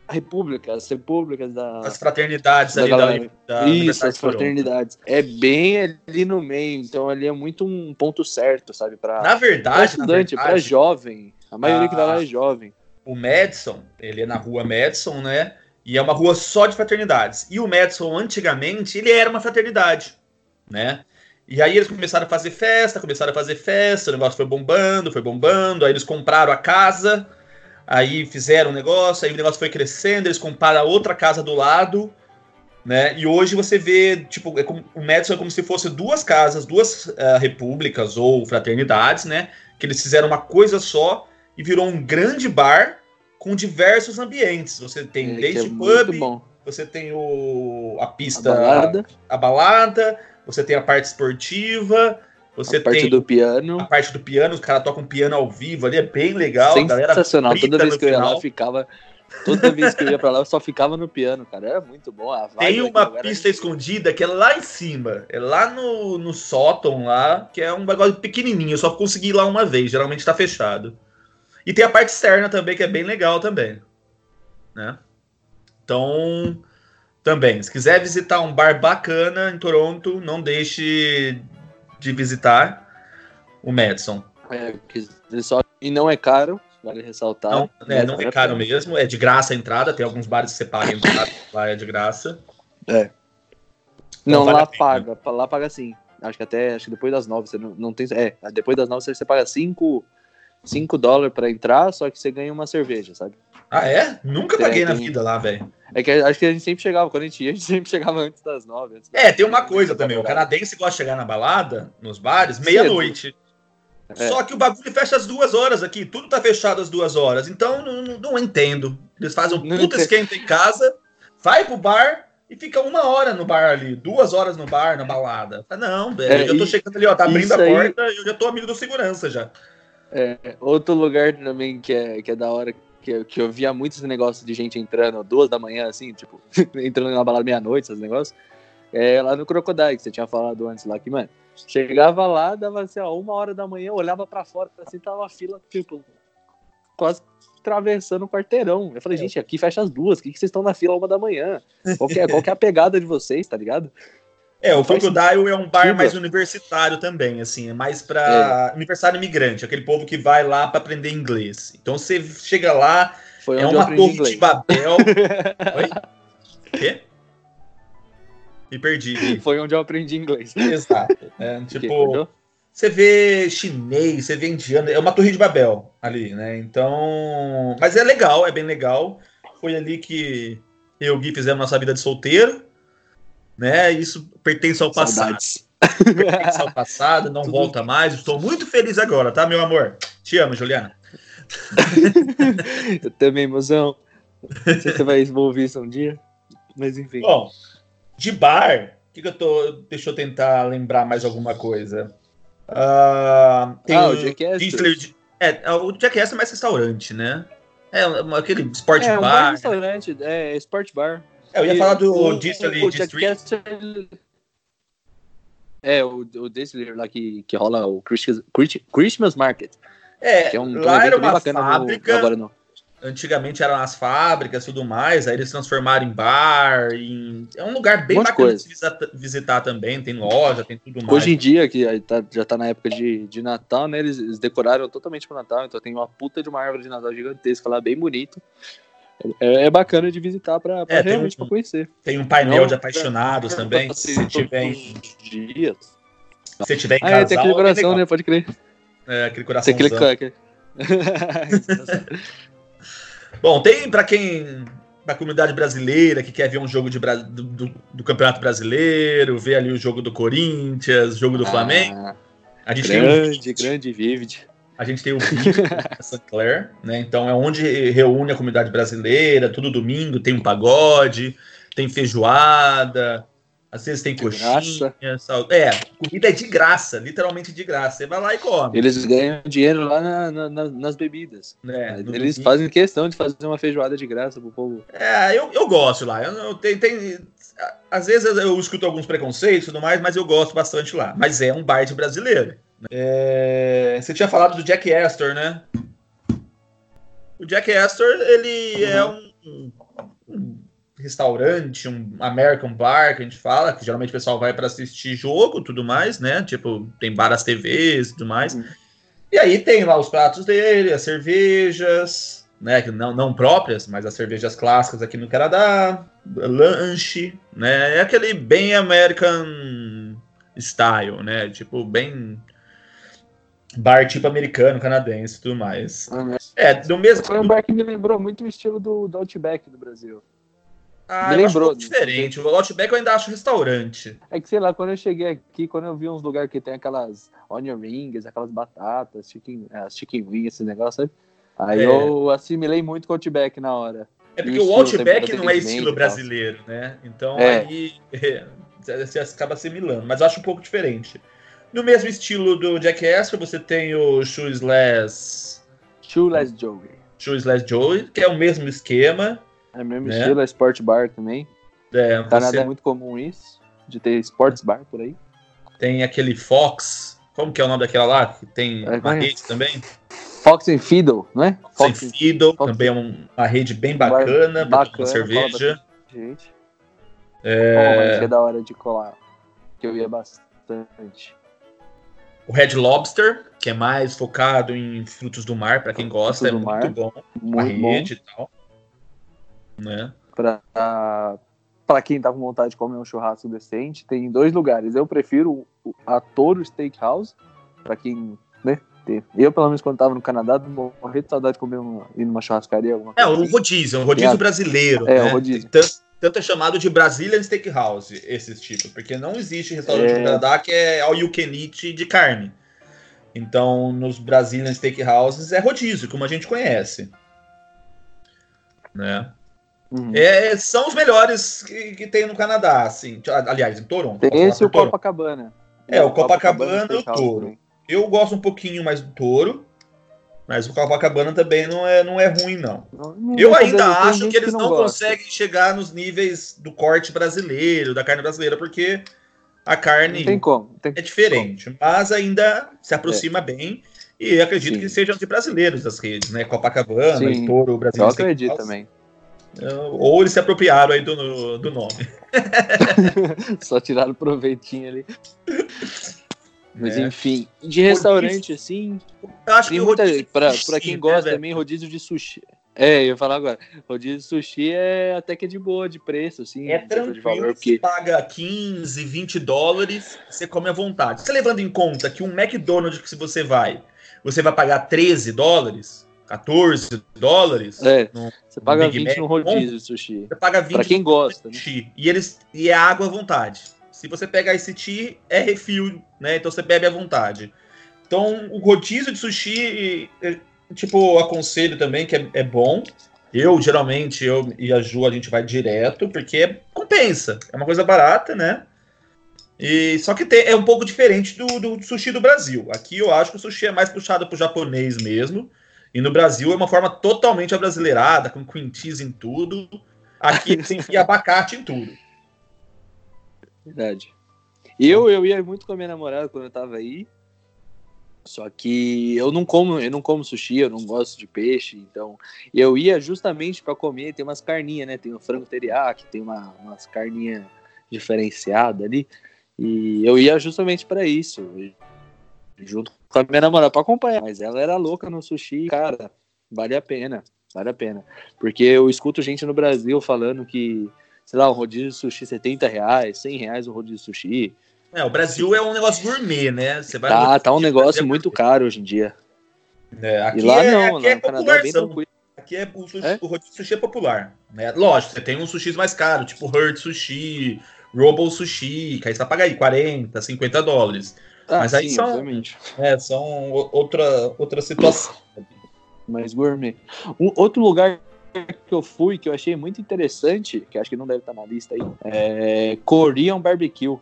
República, as repúblicas da. As fraternidades Da ali da, galera. da Isso, as fraternidades. É bem ali no meio, então ali é muito um ponto certo, sabe? Pra, Na pra verdade, na estudante, pra verdade, jovem. A maioria que vai lá é jovem. o Madison, ele é na rua Madison, né? E é uma rua só de fraternidades. E o Madison, antigamente, ele era uma fraternidade, né? E aí eles começaram a fazer festa, começaram a fazer festa, o negócio foi bombando, foi bombando, aí eles compraram a casa, aí fizeram o negócio, aí o negócio foi crescendo, eles compraram a outra casa do lado, né? E hoje você vê, tipo, é como, o Madison é como se fosse duas casas, duas ah, repúblicas ou fraternidades, né? Que eles fizeram uma coisa só e virou um grande bar com diversos ambientes. Você tem É, desde é pub, você tem o, a A pista, balada, a balada, você tem a parte esportiva, você a parte tem do piano. a parte do piano, os caras tocam piano ao vivo ali, é bem legal. Sensacional. Toda vez que eu ia lá, final. eu ficava. Toda vez que eu ia pra lá, eu só ficava no piano, cara. Era muito bom. Tem uma era pista muito- escondida que é lá em cima. É lá no, no sótão lá, que é um bagulho pequenininho. Eu só consegui ir lá uma vez, geralmente tá fechado. E tem a parte externa também, que é bem legal também. Né? Então, também, se quiser visitar um bar bacana em Toronto, não deixe de visitar o Madison. É, só... E não é caro. Vale ressaltar. Não, né, não é caro mesmo, é de graça a entrada, tem alguns bares que você paga entrada, lá é de graça. Não, Não, vale lá paga. Lá paga sim. Acho que até acho que depois das nove você não, não tem. É, depois das nove você, você paga 5 cinco dólares pra entrar, só que você ganha uma cerveja, sabe? Ah, é? Nunca Tem, paguei na tem. vida lá, velho. É que acho que a gente sempre chegava, quando a gente ia, a gente sempre chegava antes das nove. antes É, tem uma coisa também, o canadense gosta de chegar na balada, nos bares, meia-noite. É. Só que o bagulho fecha às duas horas aqui, tudo tá fechado às duas horas, então não, não- não entendo. Eles fazem um puta esquenta em casa, vai pro bar e fica uma hora no bar ali, duas horas no bar, na balada. Fala, Não, velho, É, eu tô chegando ali, ó, tá abrindo a aí- porta, eu já tô amigo do segurança já. É, outro lugar também que é, que é da hora, que, eu- que eu via muito esse negócio de gente entrando duas da manhã, assim, tipo, entrando na balada meia-noite, esses negócios, é lá no Crocodile, que você tinha falado antes lá, que, mano, chegava lá, dava assim, ó, uma hora da manhã, olhava pra fora, assim, tava uma fila, tipo, quase atravessando o quarteirão. Eu falei, gente, aqui fecha as duas, por que, que vocês estão na fila uma da manhã? Qual que, é, qual que é a pegada de vocês, tá ligado? É, o faz Crocodile é um bar sentido. mais universitário também, assim, é mais pra universitário imigrante, aquele povo que vai lá pra aprender inglês. Então você chega lá, Foi é uma torre inglês. de Babel. Oi? Quê? Me perdi. Foi onde eu aprendi inglês. Exato. É, tipo, você vê chinês, você vê indiano, é uma torre de Babel ali, né? Então. Mas é legal, é bem legal. Foi ali que eu e o Gui fizemos nossa vida de solteiro, né? Isso pertence ao passado. Saudades. Pertence ao passado, não Tudo- volta mais. Estou muito feliz agora, tá, meu amor? Te amo, Juliana. Eu também, mozão. Não sei se você vai ouvir isso um dia. Mas enfim. Bom, de bar, que, que eu tô. Deixa eu tentar lembrar mais alguma coisa. Ah, tem Ah, o Jackass. De- É, o Jackass é mais restaurante, né? É um- aquele sport é, um bar bar. restaurante, é Sport Bar. É, eu ia falar do o- Disney o ele- É, o, o Disney lá que, que rola o Christmas, Christmas Market. É, Que é um, lá era uma bacana no- fábrica. agora não. Antigamente eram as fábricas e tudo mais, aí eles transformaram em bar. Em... É um lugar bem Um bacana de se visita- visitar também. Tem loja, tem tudo mais. Hoje em dia, que tá- já tá na época de, de Natal, né? Eles, eles decoraram totalmente pro Natal, então tem uma puta de uma árvore de Natal gigantesca lá, bem bonito. É, é bacana de visitar pra, pra É, tem realmente um- pra conhecer. Tem um painel Não, de apaixonados também. Assim, Se tiver em, dias. se tiver em Ah, casal, é, tem aquele é coração, né? Pode crer. É, aquele Tem coração. aquele aquele... Bom, tem pra quem. Pra comunidade brasileira que quer ver um jogo de, do, do- do Campeonato Brasileiro, ver ali o jogo do Corinthians, jogo do Flamengo. Ah, A gente tem um grande, grande Vivid. A gente tem o St. Clair, né? Então é onde reúne a comunidade brasileira, todo domingo tem um pagode, tem feijoada, às vezes tem De coxinha, sal... É, comida é de graça, literalmente de graça. Você vai lá e come. Eles ganham dinheiro lá na- na- na- nas bebidas. No Eles domingo. fazem questão de fazer uma feijoada de graça pro povo. É, eu, eu gosto lá. Eu, eu tenho, tem- às vezes eu escuto alguns preconceitos e tudo mais, mas eu gosto bastante lá. Mas é um bar de brasileiro. É, Você tinha falado do Jack Astor, né? O Jack Astor, ele é um, um restaurante, um American bar que a gente fala, que geralmente o pessoal vai para assistir jogo e tudo mais, né? Tipo, tem bar às TVs e tudo mais. Uhum. E aí tem lá os pratos dele, as cervejas, né? Não, não próprias, mas as cervejas clássicas aqui no Canadá, lanche, né? É aquele bem American style, né? Tipo, bem bar tipo americano, canadense e tudo mais. É, do mesmo. Foi um bar que me lembrou muito o estilo do, do Outback do Brasil. Ah, me eu acho lembrou, pouco diferente. O Outback eu ainda acho restaurante. É que, sei lá, quando eu cheguei aqui, quando eu vi uns lugares que tem aquelas onion rings, aquelas batatas, chicken, as chicken wings, esse negócio, sabe? Aí É. eu assimilei muito com o Outback na hora. É porque o Outback não é estilo brasileiro, né? Então É. aí você acaba assimilando, mas eu acho um pouco diferente. No mesmo estilo do Jack Astor, você tem o Shoeless, Shoeless Joey. Shoeless Joey, que é o mesmo esquema. É o mesmo Né? estilo, é Sport Bar também. É, Canadá você é muito comum isso, de ter sports bar por aí. tem aquele Fox, como que é o nome daquela lá? Que tem É, uma rede também. Fox and Fiddle, não é? Fox and Fiddle, Fox- também é um- uma rede bem bacana, tomar bacana, cerveja. gente. É, Pô, mas é da hora de colar. Que eu ia bastante. O Red Lobster, que é mais focado em frutos do mar, para quem gosta, é muito mar. bom. A Muito bom. rede e tal. Né? Pra, pra quem tá com vontade de comer um churrasco decente, tem dois lugares. Eu prefiro o- a Toro Steakhouse, pra quem, né? tem- Eu, pelo menos, quando tava no Canadá, morri de saudade de comer uma, ir numa churrascaria, alguma É, coisa. o assim. rodízio, um rodízio É. brasileiro. É, né? o rodízio. Tanto, tanto é chamado de Brazilian Steakhouse, esses tipos, porque não existe restaurante É. no Canadá que é all you can eat de carne. Então, nos Brazilian Steakhouses é rodízio, como a gente conhece. Né? Uhum. É, são os melhores que, que tem no Canadá, assim. Aliás, em Toronto. Tem esse e o Toronto. Copacabana. É, o Copacabana e o também. Eu gosto um pouquinho mais do Touro, mas o Copacabana também não é, não é ruim, não. Não- não Eu ainda acho que eles não, gosta. conseguem chegar nos níveis do corte brasileiro, da carne brasileira, porque a carne Não tem como. não tem é diferente, mas ainda se aproxima bem. E acredito Sim. que sejam de brasileiros as redes, né? Copacabana, Sim. e Toro, Brasil. Eu acredito também. Ou eles se apropriaram aí do, do nome. Só tiraram proveitinho ali. Mas né? enfim, de restaurante, assim, Eu acho tem que muita. rodízio Pra, de pra sushi, quem né, gosta velho? também, rodízio de sushi. É, eu ia falar agora. Rodízio de sushi é até que é de boa de preço, assim. É de tranquilo, valor, você porque paga 15, 20 dólares, você come à vontade. Você levando em conta que um McDonald's que se você vai, você vai pagar 13 dólares, 14 dólares, É, no- você paga Big 20 Mac, no rodízio de sushi. você paga 20 Pra quem gosta, né? sushi. E eles e é água à vontade. Se você pegar esse tea, é refil, né? Então você bebe à vontade. Então o rodízio de sushi, tipo, aconselho também que é, é bom. Eu geralmente eu e a Ju a gente vai direto porque compensa. É uma coisa barata, né? E só que tem- é um pouco diferente do, do sushi do Brasil. Aqui eu acho que o sushi é mais puxado pro japonês mesmo. E no Brasil é uma forma totalmente abrasileirada, com cream cheese em tudo. Aqui enfiam abacate em tudo. Verdade. Eu, eu ia muito com a minha namorada quando eu tava aí. Só que eu não como, eu não como sushi, eu não gosto de peixe, então eu ia justamente para comer, tem umas carninhas, né? Tem o frango teriyaki, tem uma, umas carninhas diferenciadas ali. E eu ia justamente para isso, junto com a minha namorada para acompanhar, mas ela era louca no sushi, cara, vale a pena, vale a pena. Porque eu escuto gente no Brasil falando que sei lá, um rodízio de sushi 70 reais, 100 reais um rodízio de sushi. É, o Brasil é um negócio gourmet, né? Você vai Tá, tá um negócio é muito caro hoje em dia. É, aqui E lá é, não, aqui lá é no Canadá é bem popularzão. tranquilo. Aqui é o, sushi, É? o rodízio de sushi é popular. Né? Lógico, você tem uns sushis mais caros, tipo Hurt Sushi, Robo Sushi, que aí você vai pagar aí 40, 50 dólares. Ah, Mas aí sim, são- obviamente. É, são outra, outra situação. Mas gourmet. Um outro lugar que eu fui, que eu achei muito interessante, que acho que não deve estar na lista aí, é Korean Barbecue.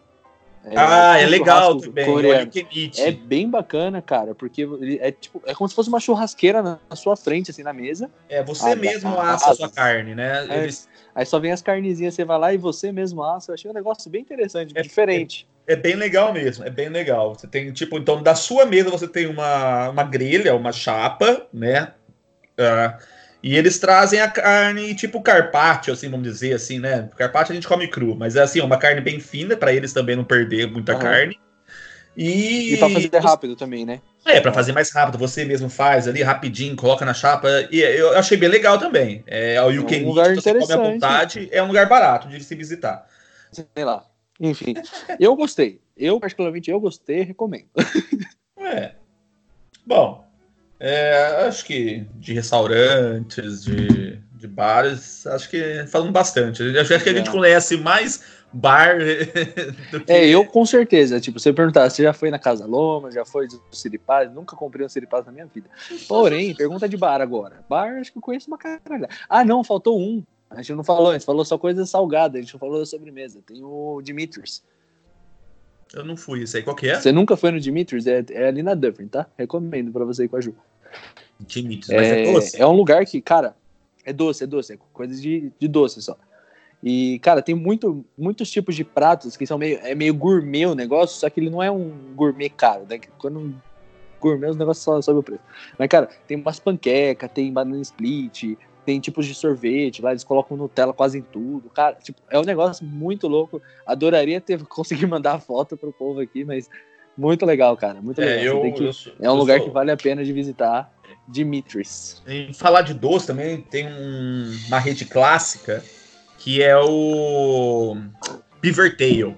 ah, é legal também. coreano. É bem bacana, cara, porque é tipo, é como se fosse uma churrasqueira na na sua frente, assim, na mesa. É, você Ah, mesmo ah, assa ah, a sua carne, né? É. Eles- Aí só vem as carnezinhas, você vai lá e você mesmo assa. Eu achei um negócio bem interessante, É- diferente. É bem legal mesmo, é bem legal. Você tem, tipo, então, da sua mesa você tem uma, uma grelha, uma chapa, né? Ah, e eles trazem a carne, tipo carpaccio, assim, vamos dizer assim, né? Carpaccio a gente come cru, mas é assim, uma carne bem fina, para eles também não perder muita Aham. carne. E, E pra fazer rápido também, né? É, para fazer mais rápido, você mesmo faz ali rapidinho, coloca na chapa. E eu achei bem legal também. É, o You um Can Eat, lugar você come à interessante. vontade, é um lugar barato de se visitar. Sei lá. Enfim, eu gostei. Eu, particularmente, eu gostei recomendo. É. Bom, é, acho que de restaurantes, de, de bares, acho que falando bastante. Acho que a gente É. conhece mais bar do que. É, eu com certeza. Tipo, eu perguntar, você já foi na Casa Loma, já foi do Siripaz? Nunca comprei um Siripaz na minha vida. Porém, pergunta de bar agora. Bar, acho que eu conheço uma caralho. Ah, não, faltou um. A gente não falou, a gente falou só coisa salgada, a gente não falou da sobremesa. Tem o Dimitri's. Eu não fui, isso aí. Qual que é? Você nunca foi no Dimitri's? É, é ali na Dufferin, tá? Recomendo pra você ir com a Ju. Timites, mas é, É, doce. é um lugar que, cara, é doce, é doce, é coisa de, de doce só. E, cara, tem muito, muitos tipos de pratos que são meio, é meio gourmet o negócio, só que ele não é um gourmet caro, né? Quando gourmet os negócios só sobe o preço. Mas, cara, tem umas panqueca, tem banana split, tem tipos de sorvete, lá eles colocam Nutella quase em tudo. Cara, tipo, é um negócio muito louco. Adoraria ter conseguir mandar a foto pro povo aqui, mas Muito legal, cara. Muito legal. É, eu, que- eu é um lugar sou- que vale a pena de visitar. Dimitris. Em falar de doce também, tem um- uma rede clássica que é o Beaver Tail.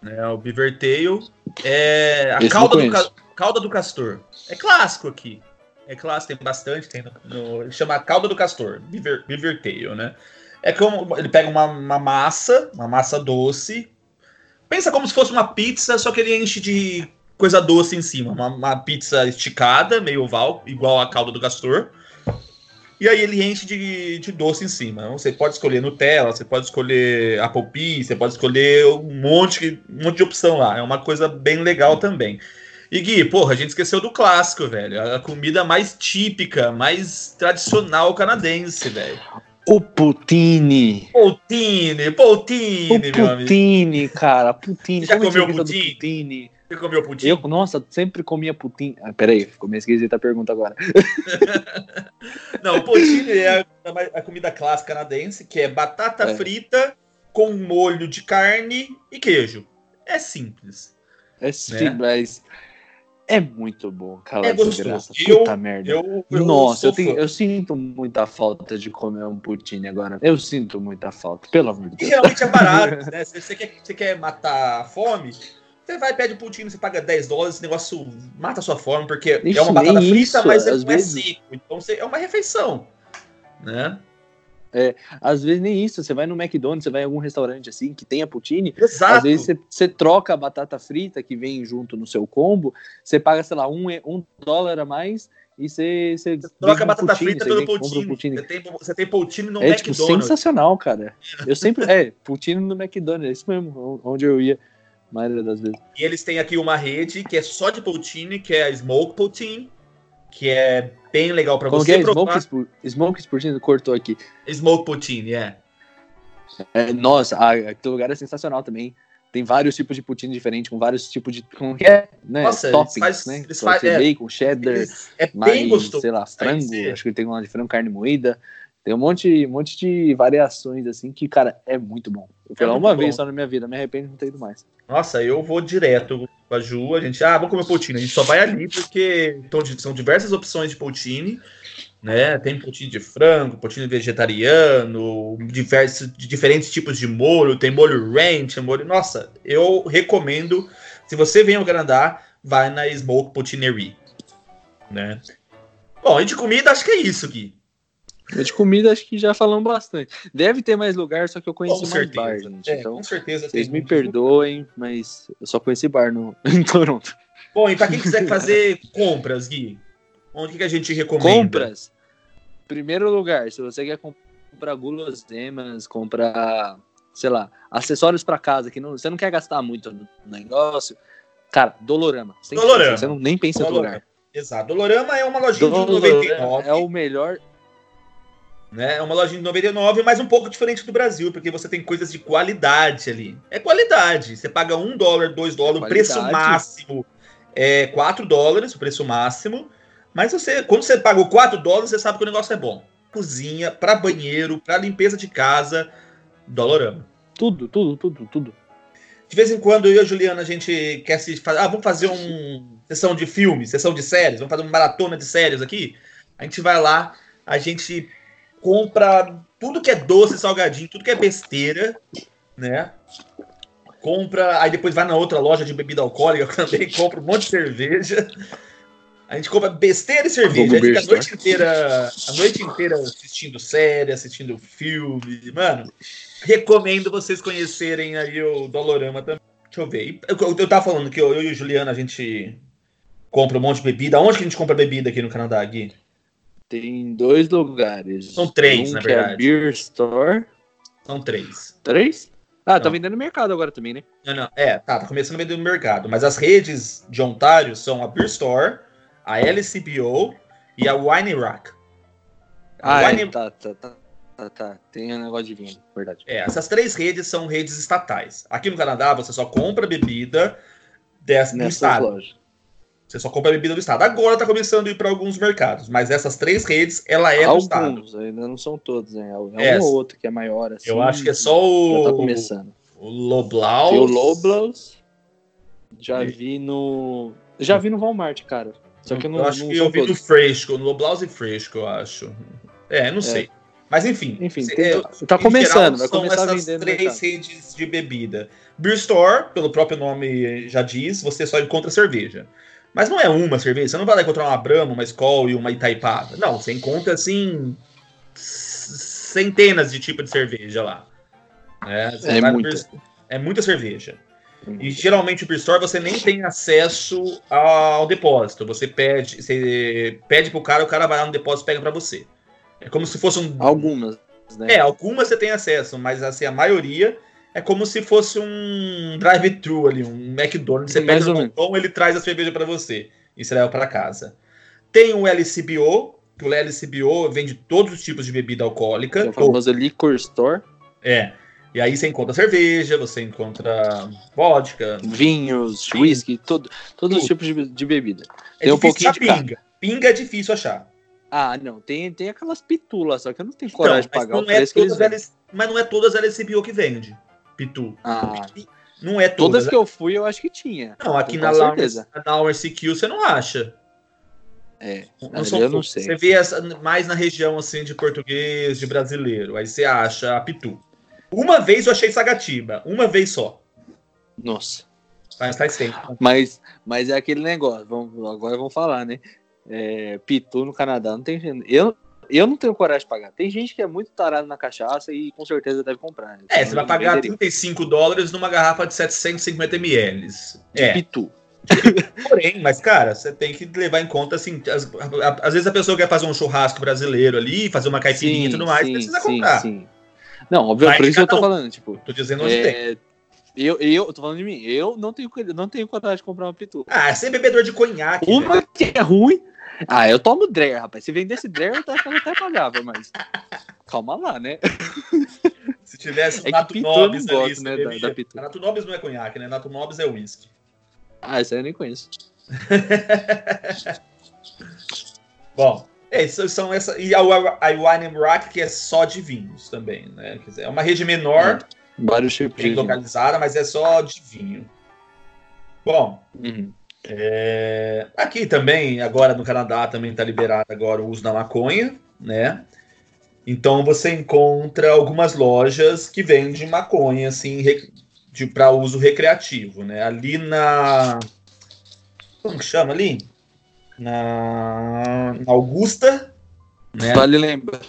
Né, o Beaver Tail é a não do, conheço. ca- cauda do castor. É clássico aqui. É clássico, tem bastante. Tem no, no- ele chama cauda do castor, Beaver, Beaver Tail, né? É como ele pega uma, uma massa, uma massa doce. Pensa como se fosse uma pizza, só que ele enche de coisa doce em cima. Uma, uma pizza esticada, meio oval, igual a calda do castor. E aí ele enche de, de doce em cima. Então, Você pode escolher Nutella, você pode escolher Apple Pie, você pode escolher um monte, um monte de opção lá. É uma coisa bem legal também. E Gui, porra, a gente esqueceu do clássico, velho. A comida mais típica, mais tradicional canadense, velho. O Poutine. Poutine, O poutine, meu amigo. Poutine, cara. Poutine. Você já Como comeu poutine? poutine? Você comeu poutine? Eu, nossa, sempre comia poutine. Ah, peraí, ficou meio esquisita a pergunta agora. Não, o poutine é a, a comida clássica canadense, que é batata É. frita com molho de carne e queijo. É simples. É sim, mas é muito bom, cara. É gostoso. graça. Eu- Puta merda. Eu, eu Nossa, eu, tenho, eu sinto muita falta de comer um poutine agora. Eu sinto muita falta, pelo amor de E Deus. realmente é barato, né? Se você quer, você quer matar a fome, você vai, pede poutine, você paga 10 dólares, esse negócio mata a sua fome, porque Ixi, é uma batata frita, isso, mas às não é seco. Então você, é uma refeição, né? Às vezes nem isso, você vai no McDonald's, você vai em algum restaurante assim que tenha poutine, Exato. às vezes você, você troca a batata frita que vem junto no seu combo, você paga, sei lá, um, um dólar a mais e você, você Troca vem a batata poutine, frita você pelo poutine. poutine. Você, tem, você tem poutine no É tipo McDonald's. sensacional, cara. Eu sempre. É, poutine no McDonald's, é isso mesmo, onde eu ia, a maioria das vezes. E eles têm aqui uma rede que é só de poutine, que é a Smoke Poutine, que é bem legal pra Como você é? provar. Smoke, Smoke cortou aqui. Smoke Poutine, é. É, nossa, ah, aquele lugar é sensacional também. Tem vários tipos de poutine diferentes, com vários tipos de. Que é? Né? Nossa, eles Toppings, faz- né? eles faz- é. bacon, cheddar, é bem mais, gostoso. sei lá, frango. Acho que tem um lá de frango, carne moída. Tem um monte, um monte de variações, assim, que, cara, é muito bom. Eu fui É lá uma bom. vez só na minha vida, me arrependo de não ter ido mais. Nossa, eu vou direto com a Ju. A gente, ah, vamos comer poutine. A gente só vai ali porque então, são diversas opções de poutine. Né? Tem poutine de frango, poutine vegetariano, diversos, diferentes tipos de molho. Tem molho ranch, molho. Nossa, eu recomendo. Se você vem ao Canadá, vai na Smoke Poutinerie. Né? Bom, e de comida, acho que é isso, Gui. De comida, acho que já falamos bastante. Deve ter mais lugar, só que eu conheço Com mais certeza. bar, gente. É, então, com certeza. vocês me perdoem, mas eu só conheci bar no, em Toronto. Bom, e para quem quiser fazer compras, Gui, onde que a gente recomenda? Compras. Primeiro lugar, se você quer comprar guloseimas, comprar, sei lá, acessórios para casa, que não, você não quer gastar muito no negócio, cara, Dolorama. Você, Dolorama. você não nem pensa Dolorama. lugar. Exato. Dolorama é uma lojinha de Dolorama 99. é o melhor. Né? É uma lojinha de 99, mas um pouco diferente do Brasil, porque você tem coisas de qualidade ali. É qualidade. Você paga um dólar, dois dólares, o preço máximo é 4 dólares, o preço máximo. Mas você, quando você paga o 4 dólares, você sabe que o negócio é bom. Cozinha, para banheiro, para limpeza de casa, Dolorama. Tudo, tudo, tudo, tudo. De vez em quando eu e a Juliana a gente quer se fazer. Ah, vamos fazer um sessão de filme, sessão de séries, vamos fazer uma maratona de séries aqui. A gente vai lá, a gente compra tudo que é doce, salgadinho, tudo que é besteira, né? Compra, aí depois vai na outra loja de bebida alcoólica também, compra um monte de cerveja. A gente compra besteira e cerveja. A besta. noite inteira, a noite inteira assistindo série, assistindo filme. Mano, recomendo vocês conhecerem aí o Dolorama também. Deixa eu ver. Eu, eu, eu tava falando que eu, eu e o Juliano, a gente compra um monte de bebida. Onde que a gente compra bebida aqui no Canadá, Gui? Tem dois lugares. São três, um na que é a verdade. Beer Store. São três. Três? Ah, tá Não. vendendo no mercado agora também, né? Não, não. É, tá, tá começando a vender no mercado. Mas as redes de Ontário são a Beer Store, a LCBO e a Wine Rack. A Ah, é, Wine- tá, tá, tá, tá, tá. Tem um negócio de vinho, verdade. É, essas três redes são redes estatais. Aqui no Canadá, você só compra bebida dessa, do estado. lojas. Você só compra bebida do estado. Agora tá começando a ir para alguns mercados, mas essas três redes, ela é do estado. Alguns, ainda não são todos, né? É um É, ou outro que é maior, assim. Eu acho que é só Já tá o, começando. o Loblaws. Tem o Loblaws. Já vi no. Já vi no Walmart, cara. Só que eu não. eu acho não que são eu vi no todos. Fresco, no Blouse Fresco, eu acho. É, não sei. Mas enfim. Enfim, cê- tem- eu- tá começando, vai são começar a essas no três redes de bebida. Beer Store, pelo próprio nome já diz, você só encontra cerveja. Mas não é uma cerveja, você não vai lá encontrar uma Brahma, uma Skol e uma Itaipava. Não, você encontra, assim, centenas de tipos de cerveja lá. É, você É no muita. É muita cerveja. E geralmente o Beer Store você nem tem acesso ao depósito. Você pede, você pede pro cara, o cara vai lá no depósito e pega pra você. É como se fosse um. Algumas, né? É, algumas você tem acesso, mas assim, a maioria é como se fosse um drive-thru ali, um McDonald's. Você pede menos. balcão, ele traz a cerveja pra você. E você leva pra casa. Tem o LCBO, que o LCBO vende todos os tipos de bebida alcoólica. É o famoso Liquor Store. É. E aí você encontra cerveja, você encontra vodka. Vinhos, whisky, todo, todos os tipos de, de bebida. É Tem um pouquinho de pinga. Pinga é difícil achar. Ah, não, tem, tem aquelas pitulas, só que eu não tenho Então, coragem de mas, pagar o é preço que eles vendem. Mas não é todas as LCBO que vende. Pitu. Ah, Não é todas todas. que eu fui, eu acho que tinha. Não, aqui na certeza. na Lounge CQ você não acha. É, Não são eu não sei. Você vê essa, mais na região assim de português, de brasileiro. Aí você acha a Pitu. Uma vez eu achei Sagatiba. Uma vez só. Nossa. Mas faz tempo. Mas, mas é aquele negócio, vamos, agora vamos falar, né? É, Pitu no Canadá, não tem. Eu, eu não tenho coragem de pagar. Tem gente que é muito tarado na cachaça e com certeza deve comprar. né? É, você vai pagar venderia. 35 dólares numa garrafa de 750 ml. de É, Pitu. porém, mas cara, você tem que levar em conta assim, as- a- às vezes a pessoa quer fazer um churrasco brasileiro ali, fazer uma caipirinha e tudo mais, precisa comprar. Não, óbvio, Vai por isso que eu tô um. falando, tipo, Tô dizendo onde tem. é, eu, eu tô falando de mim, eu não tenho, não tenho coragem de comprar uma Pitu. Ah, você é bebedor de conhaque. velho. Uma que é ruim. Ah, eu tomo Dreher, rapaz. Se vendesse Dreher, eu até, eu até pagava, mas. Calma lá, né? Se tivesse É Nato Nobis gosto, ali, você né, da- da Pitu. Nato Nobis não é conhaque, né? Nato Nobis é whisky. Ah, isso aí eu nem conheço. Bom, é, isso são essa. E a, a Wine Rock, que é só de vinhos também, né? Quer dizer, é uma rede menor, Vários tipos de bem localizada, mas é só de vinho. Bom, Uhum. É, aqui também, agora no Canadá, também está liberado agora o uso da maconha, né? Então você encontra algumas lojas que vendem maconha, assim, para uso recreativo, né? Ali na. Como que chama ali? Na, na Augusta, né? Vale lembrar.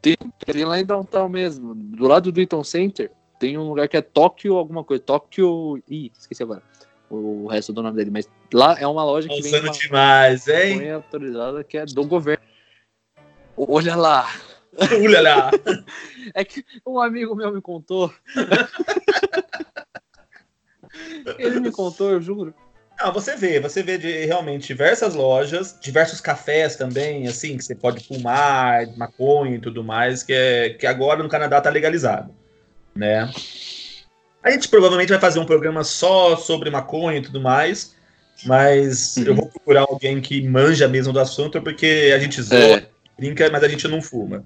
Tem, tem lá em Downtown mesmo, do lado do Eaton Center, tem um lugar que é Tóquio alguma coisa. Tóquio. Ih, esqueci agora. O resto do nome dele, mas lá é uma loja que vende demais, hein? autorizada que é do governo. Olha lá. Olha lá. É que um amigo meu me contou. Ele me contou, eu juro. Não, você vê, você vê de, realmente diversas lojas, diversos cafés também, assim, que você pode fumar, maconha e tudo mais, que, é, que agora no Canadá tá legalizado, né? A gente provavelmente vai fazer um programa só sobre maconha e tudo mais, mas Uhum. eu vou procurar alguém que manja mesmo do assunto, porque a gente zoa, É, brinca, mas a gente não fuma.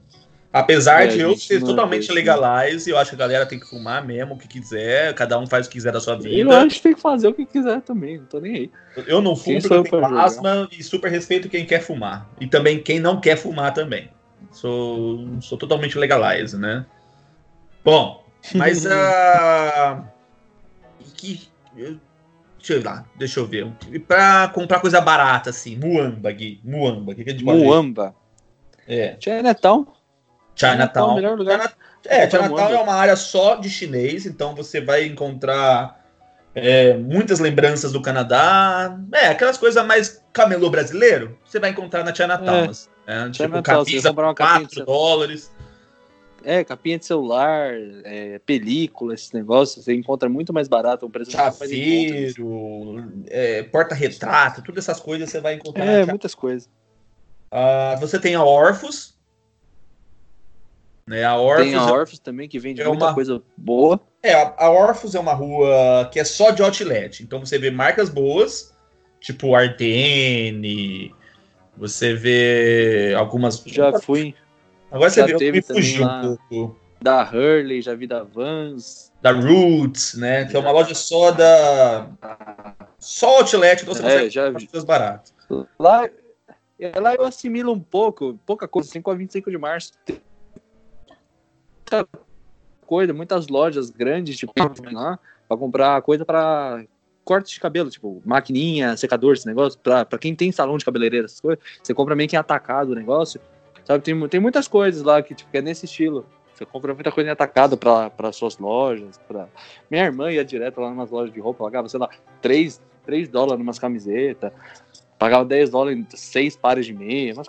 Apesar É, de eu ser é totalmente legalize, eu acho que a galera tem que fumar mesmo o que quiser, cada um faz o que quiser da sua vida. eu acho que tem que fazer o que quiser também, não tô nem aí. Eu não fumo Quem porque eu tenho asma e super respeito quem quer fumar. E também quem não quer fumar também. Sou, sou totalmente legalize, né? Bom, mas a. que. eu- Deixa eu lá, deixa eu ver. E pra comprar coisa barata, assim, Muamba, Gui. Muamba, o que, que a gente pode Muamba. É, Chinatown. é o Chinatown. melhor lugar. China- É, Chinatown é uma área só de chinês, então você vai encontrar é, muitas lembranças do Canadá. É, aquelas coisas mais camelô brasileiro, você vai encontrar na Chinatown. É. assim, né? Tipo, Chinatown, camisa comprar uma por capinha de 4 cel- dólares. É, capinha de celular, é, película, esses negócios, você encontra muito mais barato, um preço. Chaveiro, é, porta-retrato, todas essas coisas você vai encontrar. É, muitas coisas. Ah, você tem a Orphos. Né, a Orphos Tem a Orphos também, que vende é muita uma- coisa boa. É, a Orphos é uma rua que é só de outlet. Então você vê marcas boas, tipo Artene, você vê algumas. Já fui. Agora você já vê, eu teve me fugi também um pouco. da Hurley, já vi da Vans. Da Roots, né? Que é uma loja só da. Só outlet, então você É, consegue já vi. baratas. Lá, lá eu assimilo um pouco, pouca coisa, 5 a 25 de março. Tem muita coisa, muitas lojas grandes, tipo, lá, pra comprar coisa pra corte de cabelo, tipo, maquininha, secador, esse negócio, pra, pra quem tem salão de cabeleireira, essas coisas, você compra meio que atacado o negócio, sabe? Tem, tem muitas coisas lá que, tipo, que é nesse estilo. Você compra muita coisa em atacado pra suas lojas. Pra... Minha irmã ia direto lá nas lojas de roupa, pagava, sei lá, 3, 3 dólares numas camisetas, pagava 10 dólares em 6 pares de meia, mas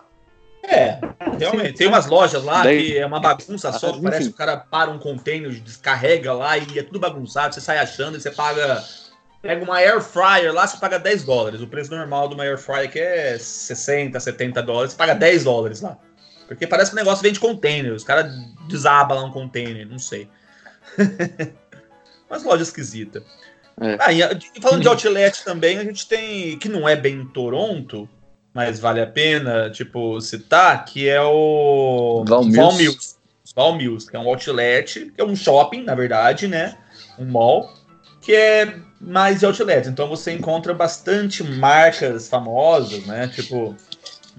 É, realmente. Tem umas lojas lá Daí- que é uma bagunça só, Enfim. parece que o cara para um container, descarrega lá e é tudo bagunçado, você sai achando e você paga. Pega uma air fryer lá, você paga 10 dólares. O preço normal de uma air fryer que é 60, 70 dólares, você paga 10 dólares lá. Porque parece que o negócio vem de container, os caras desabam lá um container, não sei. Umas lojas esquisitas. É. Ah, e falando de outlet também, a gente tem, que não é bem em Toronto, mas vale a pena, tipo, citar, que é o Val Mills. Val Mills. Val Mills, que é um outlet, que é um shopping, na verdade, né? Um mall, que é mais de outlet. Então você encontra bastante marcas famosas, né? Tipo,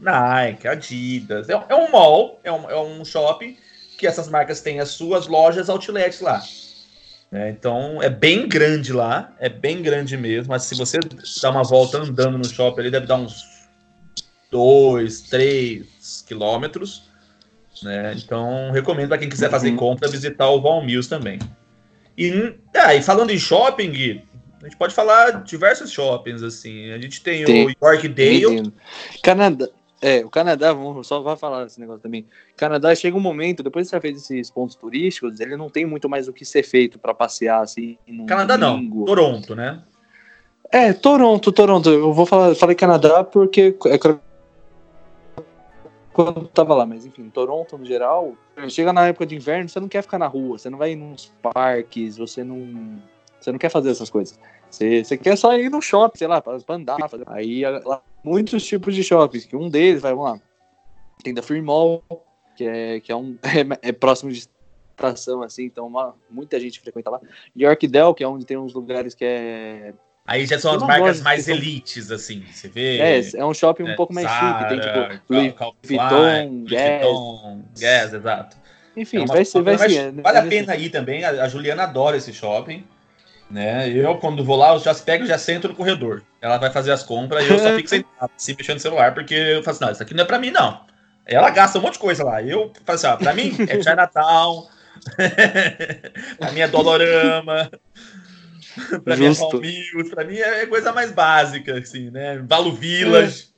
Nike, Adidas. É, é um mall, é um, é um shopping que essas marcas têm as suas lojas outlets lá. né? então é bem grande lá, é bem grande mesmo. Mas se você dar uma volta andando no shopping, ele deve dar uns 2, 3 quilômetros. Né? Então recomendo para quem quiser fazer Uhum. compra visitar o Val Mills também. E, ah, e falando em shopping, Gui, a gente pode falar diversos shoppings assim. A gente tem, Tem. o Yorkdale. Canadá. É, o Canadá, vamos só vai falar desse negócio também. Canadá chega um momento, depois que você fez esses pontos turísticos, ele não tem muito mais o que ser feito pra passear assim. Canadá não, domingo. Toronto, né? É, Toronto, Toronto. Eu vou falar, falei Canadá porque é quando tava lá, mas enfim, Toronto no geral, chega na época de inverno, você não quer ficar na rua, você não vai ir nos parques, você não, você não quer fazer essas coisas. Você, você quer só ir no shopping, sei lá, pra andar. Fazer... Aí lá, muitos tipos de shoppings, que um deles, vai, vamos lá, tem da Free Mall, que é, que é um é, é próximo de estação assim, então uma, muita gente frequenta lá. Yorkdale, que é onde tem uns lugares que é Aí já são as marcas mais são- elites, assim. Você vê. É, é um shopping um né, pouco mais Zara, chique. Tem tipo Louis Vuitton, Guess. Exato. Enfim, É uma- vai ser, vai ser. Vale a pena ir também. A, a Juliana adora esse shopping. Né? Eu, quando vou lá, eu já pego e já sento no corredor. Ela vai fazer as compras e eu só fico sentado, assim, mexendo no celular, porque eu falo assim, não, isso aqui não é pra mim, não. Ela gasta um monte de coisa lá. Eu falo assim, ó, pra mim é Chinatown, pra mim é Dolorama, pra mim é Mills, pra mim é coisa mais básica, assim, né? Valo Village.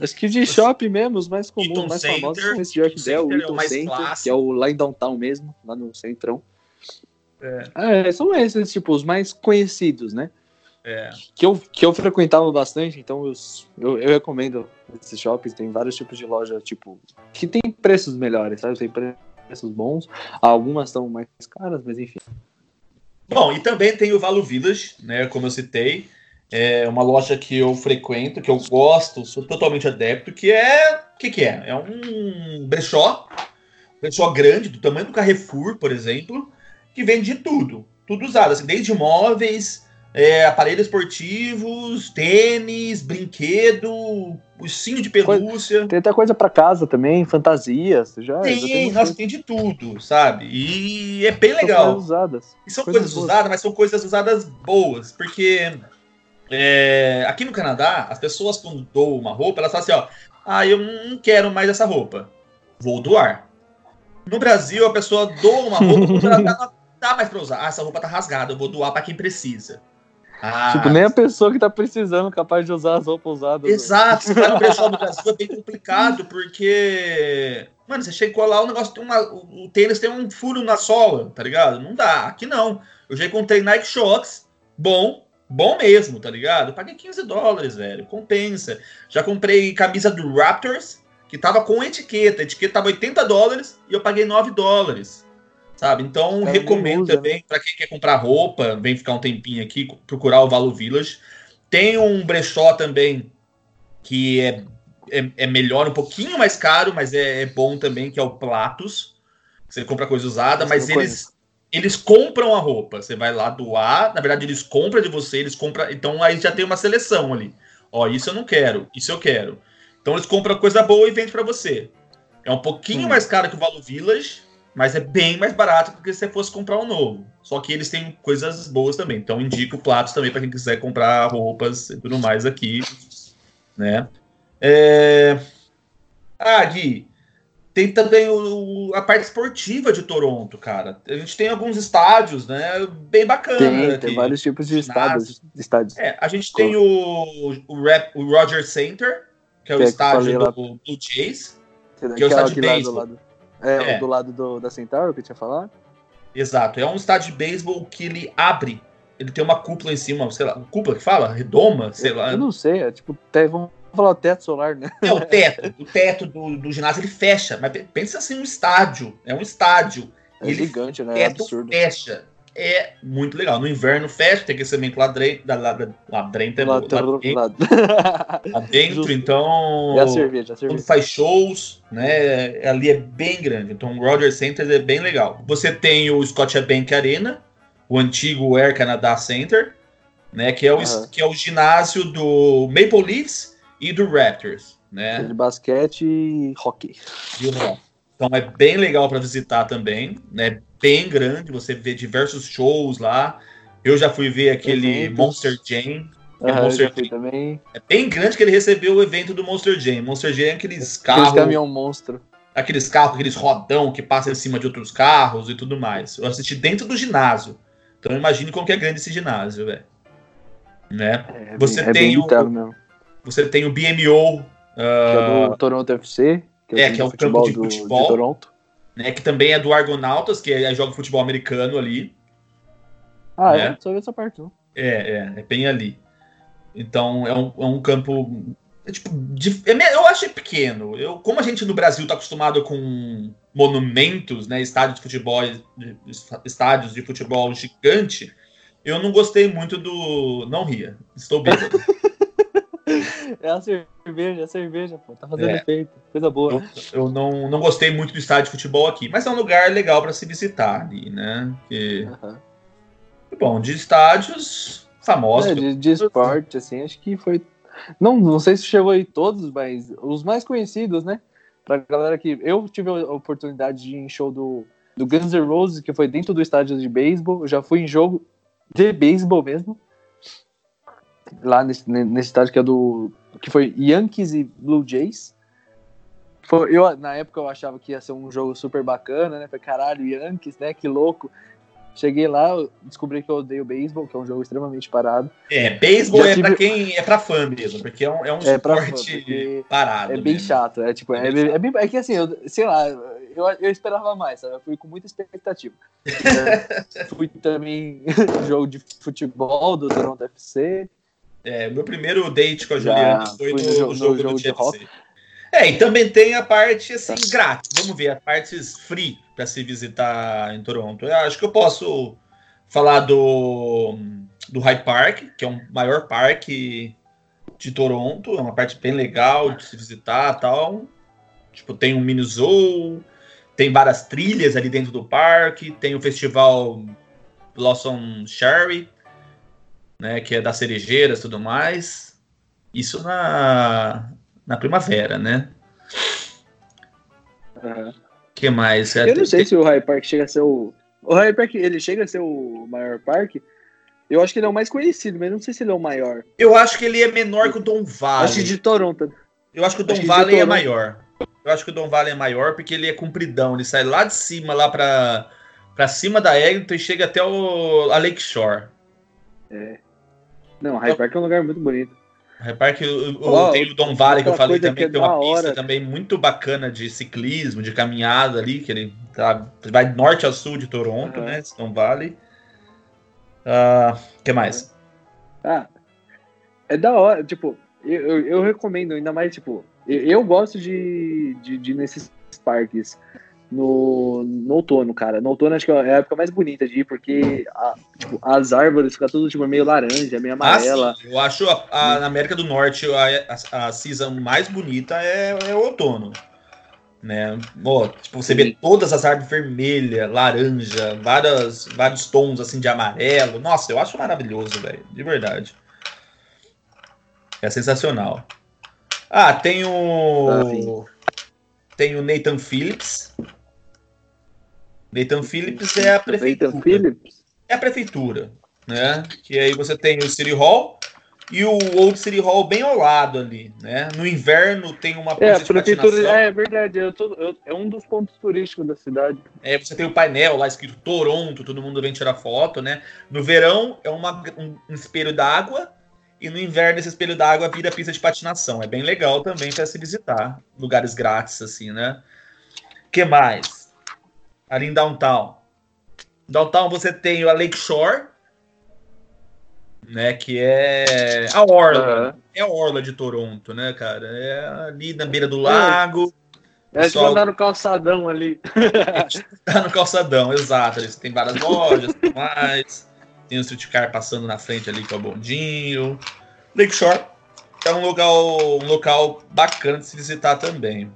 Acho que de shopping mesmo, os mais comuns, Eaton mais Center, famosos são esse Eaton Yorkdale, o Center é o Eaton mais Center, clássico. que é o lá em downtown mesmo, lá no centrão. É. É, são esses, tipo, os mais conhecidos, né? É. Que eu, que eu frequentava bastante, então eu, eu, eu recomendo esses shoppings. Tem vários tipos de loja, tipo, que tem preços melhores, sabe? Tem preços bons. Algumas são mais caras, mas enfim. Bom, e também tem o Valo Village, né? Como eu citei. É uma loja que eu frequento, que eu gosto, sou totalmente adepto, que é. O que, que é? É um brechó. Brechó grande, do tamanho do Carrefour, por exemplo, que vende de tudo. Tudo usado, assim, desde móveis, é, aparelhos esportivos, tênis, brinquedo, ursinho de pelúcia. Tem até coisa pra casa também, fantasias. Já, já Tem, nossa, tem de tudo, sabe? E é bem são legal. coisas usadas. E são Coisas coisas usadas, mas são coisas usadas boas, porque é, aqui no Canadá, as pessoas quando doam uma roupa, elas falam assim, ó, ah, eu não quero mais essa roupa, vou doar. No Brasil, a pessoa doa uma roupa, quando ela tá- não dá mais pra usar. Ah, essa roupa tá rasgada, eu vou doar pra quem precisa. Ah, Tipo, nem a pessoa que tá precisando capaz de usar as roupas usadas. Exato, você vai no brechó do Brasil é bem complicado, porque. Mano, você chegou lá, o negócio tem uma. O o tênis tem um furo na sola, tá ligado? Não dá. Aqui não. Eu já encontrei Nike Shox, bom, bom mesmo, tá ligado? Eu paguei 15 dólares, velho. Compensa. Já comprei camisa do Raptors, que tava com etiqueta. A etiqueta tava 80 dólares e eu paguei 9 dólares. Sabe? Então, recomendo usa, também, pra quem quer comprar roupa, vem ficar um tempinho aqui, procurar o Valo Village. Tem um brechó também que é é, é melhor, um pouquinho mais caro, mas é, é bom também, que é o Platos. Você compra coisa usada, mas eles, eles compram a roupa. Você vai lá doar, na verdade eles compram de você, eles compram. Então aí já tem uma seleção ali. Ó, isso eu não quero, isso eu quero. Então eles compram coisa boa e vendem pra você. É um pouquinho Hum. mais caro que o Valo Village, mas é bem mais barato do que se você fosse comprar um novo. Só que eles têm coisas boas também. Então indico platos também para quem quiser comprar roupas e tudo mais aqui, né? É... Ah, Gui, tem também o- a parte esportiva de Toronto, cara. A gente tem alguns estádios, né? Bem bacana. Tem, aqui. tem vários tipos de estádios. estádios. É, a gente tem o, o, Rap- o Roger Center, que é o Que é que estádio do. Blue Jays. Que é o estádio de beisebol. É, É. do lado do, da Centauro que eu tinha falado. Exato, é um estádio de beisebol que ele abre. Ele tem uma cúpula em cima, sei lá, cúpula que fala? Redoma, sei lá. Eu não sei, é tipo, te- vamos falar o teto solar, né? É o teto. O teto do, do ginásio ele fecha. Mas pe- pensa assim, um estádio. É um estádio. É Ele gigante, O né? É absurdo. fecha. É muito legal. No inverno fecha, tem aquecimento lá dentro. Lá, lá, lá dentro, Lá, dentro, lá- então. A cerveja, a quando faz shows, né? Ali é bem grande. Então o Rogers Center é bem legal. Você tem o Scotiabank Arena, o antigo Air Canada Center, né? Que é o, Aham. que é o ginásio do Maple Leafs e do Raptors, né? De basquete e hockey. Então é bem legal para visitar também, né? Bem grande, você vê diversos shows lá. Eu já fui ver aquele Eventos. Monster Jam. É Aham, eu Monster fui também. É bem grande que ele recebeu o evento do Monster Jam. Monster Jam é aqueles Aquele carros caminhão monstro. aqueles carros, aqueles rodão que passa em cima de outros carros e tudo mais. Eu assisti dentro do ginásio. Então imagine como que é grande esse ginásio, velho. Né? É, Você bem, é tem o- mesmo. Você tem o BMO, Que é ah, do Toronto FC, que é, time que é de o campo de do- futebol. Toronto. Né, que também é do Argonautas, que é, joga futebol americano ali. Ah, É. é? Só essa parte. É, é, é bem ali. Então é um, é um campo. é tipo, de- é eu achei pequeno. Eu, como a gente no Brasil está acostumado com monumentos, né, estádios de futebol, estádios de futebol gigante, eu não gostei muito do. Não ria, estou bêbado. É a cerveja, é a cerveja, pô. Tá fazendo É. efeito. Coisa boa. Eu, eu não, não gostei muito do estádio de futebol aqui, mas é um lugar legal para se visitar ali, né? Que, Aham. bom, de estádios famosos. É, de, de esporte, assim, acho que foi. Não, não sei se chegou aí todos, mas os mais conhecidos, né? Pra galera que. Eu tive a oportunidade de ir em show do, do Guns N' Roses, que foi dentro do estádio de beisebol. Eu já fui em jogo de beisebol mesmo. Lá nesse, nesse estádio que é do. Que foi Yankees e Blue Jays. Foi, eu, na época eu achava que ia ser um jogo super bacana, né? Falei, caralho, Yankees, né? Que louco. Cheguei lá, descobri que eu odeio beisebol, que é um jogo extremamente parado. É, beisebol é tive- pra quem é pra fã mesmo, porque é um, é um É fã, esporte porque parado. É bem mesmo. chato, é tipo, É é, bem é, bem- é que assim, eu, sei lá, eu, eu esperava mais, sabe? Eu fui com muita expectativa. Fui também jogo de futebol do Toronto FC. É, meu primeiro date com a Já Juliana foi fui no, no jogo- jogo, no jogo do de TFC. É, e também tem a parte assim, Tá. grátis. Vamos ver, as partes free para se visitar em Toronto. Eu acho que eu posso falar do, do Hyde Park, que é o maior parque de Toronto. É uma parte bem legal de se visitar tal. Tipo, tem um mini zoo, tem várias trilhas ali dentro do parque, tem o festival Blossom Cherry, né, que é das cerejeiras e tudo mais. Isso na, na primavera, né? O que mais? Eu não sei se o High Park chega a ser o. O High Park, ele chega a ser o maior parque. Eu acho que ele é o mais conhecido, mas não sei se ele é o maior. Eu acho que ele é menor que o Don Valley. Acho que de Toronto. Eu acho que o Don acho Valley é maior. Eu acho que o Don Valley é maior porque ele é compridão. Ele sai lá de cima, lá pra, pra cima da Eglinton e chega até o, a Lake Shore. Não, High Park é um lugar muito bonito. Repare que o, o- Ó, tem o Don Valley que eu falei também, que que é tem uma pista hora. também muito bacana de ciclismo, de caminhada ali, que ele tá, vai norte a sul de Toronto, Aham. né? esse Don Valley. O que mais? Ah, é da hora, tipo, eu, eu, eu recomendo, ainda mais, tipo, eu, eu gosto de, de, de ir nesses parques. No, no outono, cara. No outono acho que é a época mais bonita de ir, porque a, tipo, as árvores ficam tudo tipo, meio laranja, meio amarela. Ah, eu acho a, a, na América do Norte a, a, a season mais bonita é, é o outono. Né? Oh, tipo, você Sim. vê todas as árvores vermelhas, laranja, várias, vários tons assim de amarelo. Nossa, eu acho maravilhoso, velho. De verdade. É sensacional. Ah, tem o. Ah, tem o Nathan Phillips, Nathan Phillips é a prefeitura. Nathan Phillips? É a prefeitura, né? Que aí você tem o City Hall e o Old City Hall bem ao lado ali, né? No inverno tem uma é, a prefeitura é, é verdade, eu tô, eu, é um dos pontos turísticos da cidade. É, você tem o painel lá escrito Toronto, todo mundo vem tirar foto, né? No verão é uma, um, um espelho d'água e no inverno esse espelho d'água vira pista de patinação. É bem legal também para se visitar, lugares grátis assim, né? Que mais? Ali em Downtown. Downtown você tem a Lake Shore, né, que é a orla, uhum. é a orla de Toronto, né, cara? É ali na beira do lago. É, pessoal... é andar no calçadão ali. tá no calçadão, exato. Tem várias lojas, tem mais. Tem o streetcar passando na frente ali com o bondinho. Lakeshore é um local, um local bacana de se visitar também.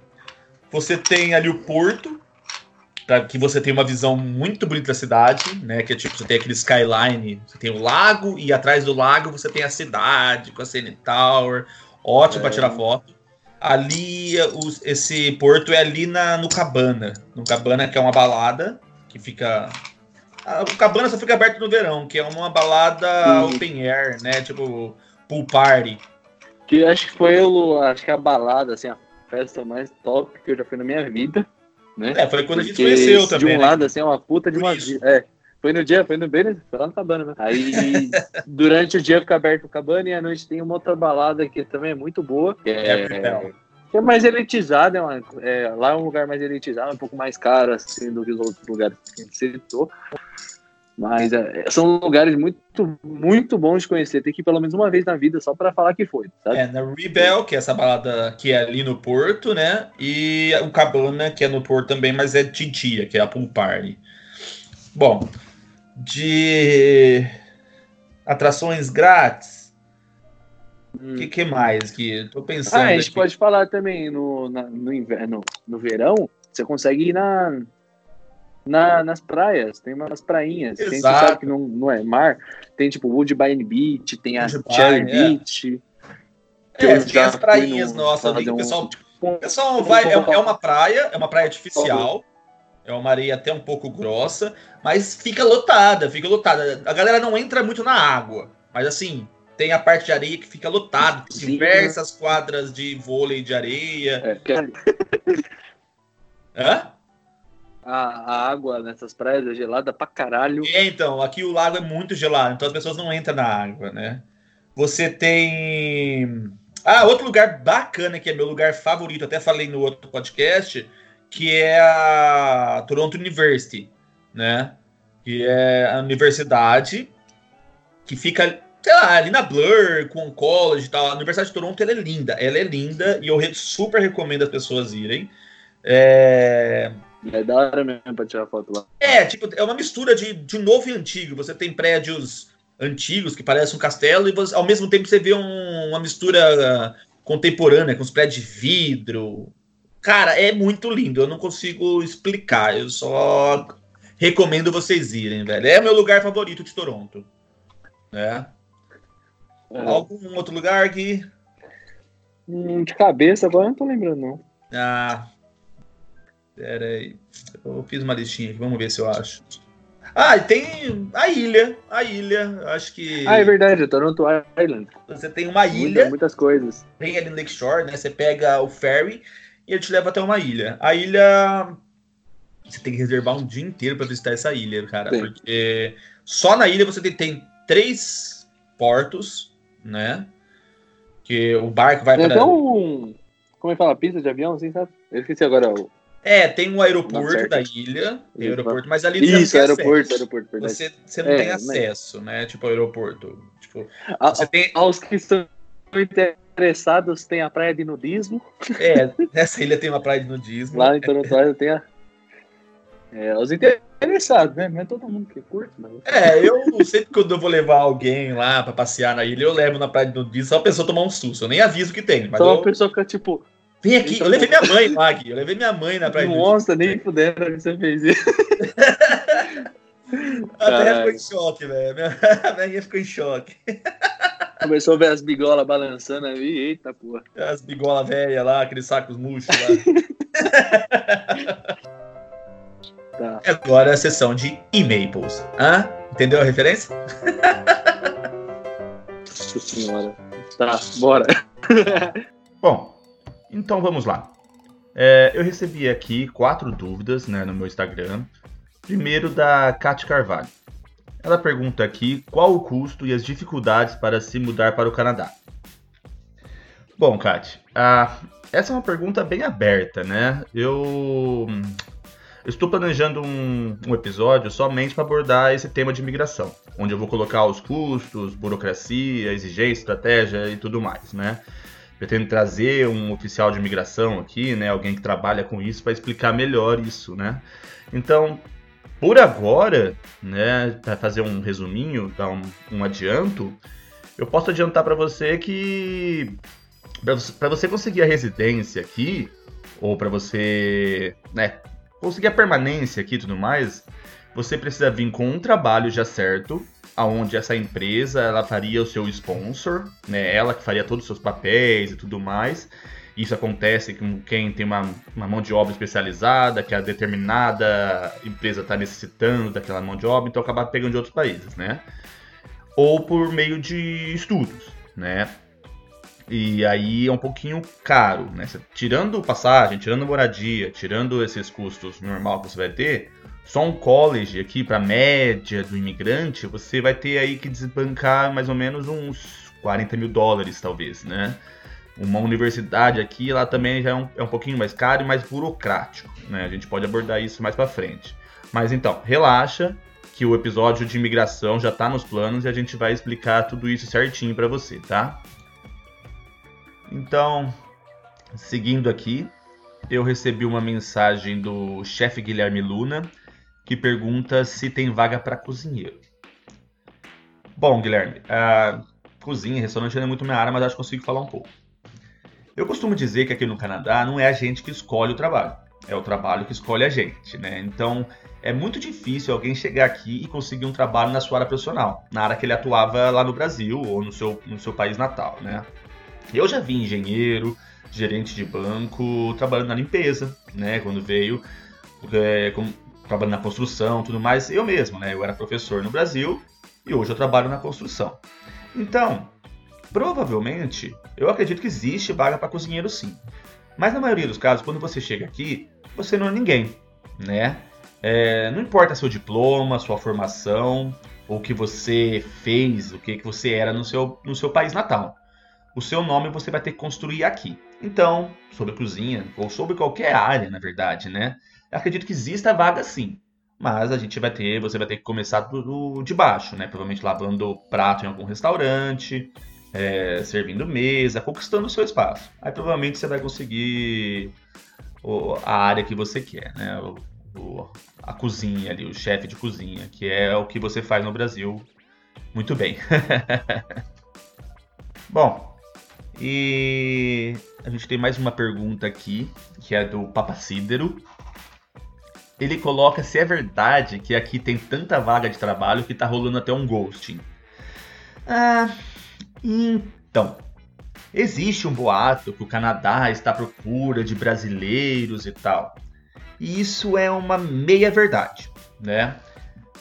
Você tem ali o porto, para que você tenha uma visão muito bonita da cidade, né? Que é tipo, você tem aquele skyline, você tem o lago e atrás do lago você tem a cidade com a CN Tower, ótimo é. para tirar foto. Ali, os, esse porto é ali na, no Cabana, no Cabana que é uma balada que fica o Cabana só fica aberto no verão, que é uma balada Sim. open air, né? Tipo, pool party. Que acho que foi o, acho que a balada, assim, a festa mais top que eu já fui na minha vida né? É, foi quando Porque a gente conheceu também. De um né? lado, assim, é uma puta de uma. É, foi no dia, foi no bem, foi lá no cabana, né? Aí durante o dia fica aberto o cabana e à noite tem uma outra balada que também é muito boa. Que é, é, que é mais elitizada, é é, lá é um lugar mais elitizado, um pouco mais caro assim, do que os outros lugares que a gente citou. Mas é, são lugares muito, muito bons de conhecer. Tem que ir pelo menos uma vez na vida só para falar que foi. Sabe? É, na Rebel, que é essa balada que é ali no Porto, né? E o Cabana, que é no Porto também, mas é de dia, que é a Pool Party. Bom, de atrações grátis. O hum. que, que, mais que tô pensando? Ah, a gente aqui. pode falar também no, na, no inverno, no verão, você consegue ir na na, nas praias, tem umas prainhas. Exato. Você sabe que não, não é mar. Tem tipo Woodbine Beach, tem a Cherry é. Beach. É, tem as prainhas nossas ali. O pessoal, um, pessoal vai. É, é, uma praia, é uma praia artificial. É uma areia até um pouco grossa, mas fica lotada, fica lotada. A galera não entra muito na água, mas assim, tem a parte de areia que fica lotada, diversas quadras de vôlei de areia. É, que... Hã? A, a, água nessas praias é gelada pra caralho. É, então, aqui o lago é muito gelado, então as pessoas não entram na água, né? Você tem. Ah, outro lugar bacana que é meu lugar favorito, até falei no outro podcast, que é a Toronto University, né? Que é a universidade que fica, sei lá, ali na Blur, com o college e tal. A Universidade de Toronto ela é linda, ela é linda e eu super recomendo as pessoas irem. É é da hora mesmo pra tirar foto lá. É, tipo, é uma mistura de, de novo e antigo. Você tem prédios antigos que parecem um castelo e você, ao mesmo tempo você vê um, uma mistura contemporânea com os prédios de vidro. Cara, é muito lindo. Eu não consigo explicar. Eu só recomendo vocês irem, velho. É meu lugar favorito de Toronto. Né? É. Algum outro lugar aqui? Hum, de cabeça agora não tô lembrando, não. Ah, Pera aí. Eu fiz uma listinha aqui, vamos ver se eu acho. Ah, e tem a ilha. A ilha, acho que. Ah, é verdade, Toronto Island. Você tem uma ilha. muitas coisas. Tem ali no Lakeshore, né? Você pega o ferry e ele te leva até uma ilha. A ilha. Você tem que reservar um dia inteiro para visitar essa ilha, cara. Sim. Porque só na ilha você tem, tem três portos, né? Que o barco vai para. Então, como é que fala? Pista de avião, assim, sabe? Eu esqueci agora o. É, tem um aeroporto da ilha, tem aeroporto, mas ali você Isso, não tem aeroporto, aeroporto, verdade. Você, você não é, tem acesso, mas... né? Tipo, aeroporto. Tipo, a, você tem... Aos que estão interessados, tem a praia de nudismo. É, nessa ilha tem uma praia de nudismo. Lá em Toronto tem a, É, os interessados, né? Não é todo mundo que curte, mas. É, eu sempre quando eu vou levar alguém lá pra passear na ilha, eu levo na praia de nudismo só a pessoa tomar um susto. Eu nem aviso que tem. Mas Só eu... a pessoa fica tipo, Vem aqui, eu levei minha mãe Gui. Eu levei minha mãe na praia nossa, nem fudendo que você fez isso. A Terra Caralho. ficou em choque, velho. Minha- A minha ficou em choque. Começou a ver as bigolas balançando ali, eita porra. As bigolas velhas lá, aqueles sacos murchos lá. Tá. Agora é a sessão de e-mails. Hã? Entendeu a referência? Nossa senhora. Tá, bora. Bom, então vamos lá. É, eu recebi aqui quatro dúvidas né, no meu Instagram. Primeiro da Kate Carvalho. Ela pergunta aqui qual o custo e as dificuldades para se mudar para o Canadá. Bom, Kate, ah, essa é uma pergunta bem aberta, né? Eu, eu estou planejando um, um episódio somente para abordar esse tema de imigração, onde eu vou colocar os custos, burocracia, exigência, estratégia e tudo mais, né? Pretendo trazer um oficial de imigração aqui, né? Alguém que trabalha com isso para explicar melhor isso, né? Então, por agora, né? Para fazer um resuminho, dar um, um adianto, eu posso adiantar para você que para você conseguir a residência aqui ou para você, né? Conseguir a permanência aqui e tudo mais, você precisa vir com um trabalho já certo, aonde essa empresa ela faria o seu sponsor, né? Ela que faria todos os seus papéis e tudo mais. Isso acontece com quem tem uma, uma mão de obra especializada, que a determinada empresa está necessitando daquela mão de obra, então acaba pegando de outros países, né? Ou por meio de estudos, né? E aí é um pouquinho caro, né? Tirando passagem, tirando moradia, tirando esses custos normal que você vai ter, só um college aqui para média do imigrante, você vai ter aí que desbancar mais ou menos uns 40 mil dólares, talvez, né? Uma universidade aqui, ela também já é um, é um pouquinho mais caro e mais burocrático, né? A gente pode abordar isso mais para frente. Mas então, relaxa, que o episódio de imigração já tá nos planos e a gente vai explicar tudo isso certinho para você, tá? Então, seguindo aqui, eu recebi uma mensagem do chefe Guilherme Luna que pergunta se tem vaga para cozinheiro. Bom, Guilherme, a cozinha, restaurante não é muito minha área, mas acho que consigo falar um pouco. Eu costumo dizer que aqui no Canadá não é a gente que escolhe o trabalho, é o trabalho que escolhe a gente, né? Então é muito difícil alguém chegar aqui e conseguir um trabalho na sua área profissional, na área que ele atuava lá no Brasil ou no seu, no seu país natal, né? Eu já vi engenheiro, gerente de banco, trabalhando na limpeza, né? Quando veio, é, trabalhando na construção, tudo mais. Eu mesmo, né? Eu era professor no Brasil e hoje eu trabalho na construção. Então, provavelmente, eu acredito que existe vaga para cozinheiro sim. Mas na maioria dos casos, quando você chega aqui, você não é ninguém, né? É, não importa seu diploma, sua formação, o que você fez, o que, que você era no seu, no seu país natal o seu nome você vai ter que construir aqui. Então, sobre cozinha, ou sobre qualquer área, na verdade, né? Acredito que exista vaga sim. Mas a gente vai ter, você vai ter que começar do- de baixo, né? Provavelmente lavando prato em algum restaurante, é, servindo mesa, conquistando o seu espaço. Aí provavelmente você vai conseguir o- a área que você quer, né? O- o- a cozinha ali, o chefe de cozinha, que é o que você faz no Brasil muito bem. Bom, e a gente tem mais uma pergunta aqui, que é do Papacídero. Ele coloca se é verdade que aqui tem tanta vaga de trabalho que tá rolando até um ghosting. Ah, então. Existe um boato que o Canadá está à procura de brasileiros e tal. E isso é uma meia verdade, né?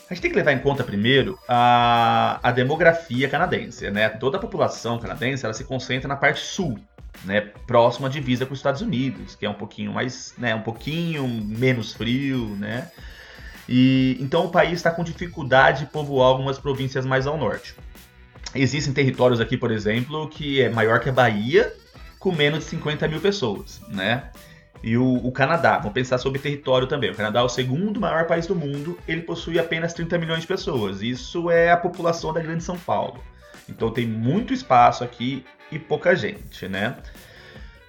A gente tem que levar em conta primeiro a, a demografia canadense, né? Toda a população canadense ela se concentra na parte sul, né? Próxima à divisa com os Estados Unidos, que é um pouquinho mais, né? Um pouquinho menos frio, né? E então o país está com dificuldade de povoar algumas províncias mais ao norte. Existem territórios aqui, por exemplo, que é maior que a Bahia, com menos de 50 mil pessoas, né? E o, o Canadá, vamos pensar sobre território também. O Canadá é o segundo maior país do mundo, ele possui apenas 30 milhões de pessoas. Isso é a população da Grande São Paulo. Então tem muito espaço aqui e pouca gente, né?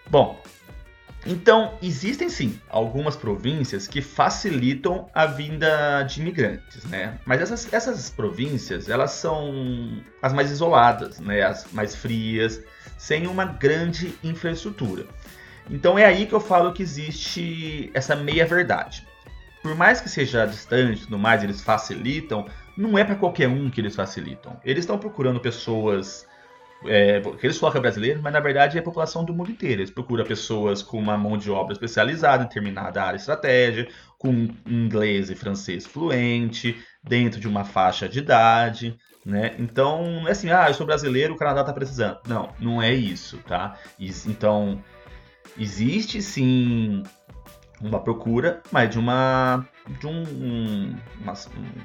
Bom, Então, existem sim algumas províncias que facilitam a vinda de imigrantes, né? Mas essas, essas províncias, elas são as mais isoladas, né? As mais frias, sem uma grande infraestrutura. Então é aí que eu falo que existe essa meia-verdade. Por mais que seja distante tudo mais, eles facilitam, não é para qualquer um que eles facilitam. Eles estão procurando pessoas é, eles colocam brasileiros, mas na verdade é a população do mundo inteiro. Eles procuram pessoas com uma mão de obra especializada em determinada área estratégia, com inglês e francês fluente, dentro de uma faixa de idade, né? Então, é assim, ah, eu sou brasileiro, o Canadá está precisando. Não, não é isso, tá? Então, existe sim uma procura, mas de uma de um, um,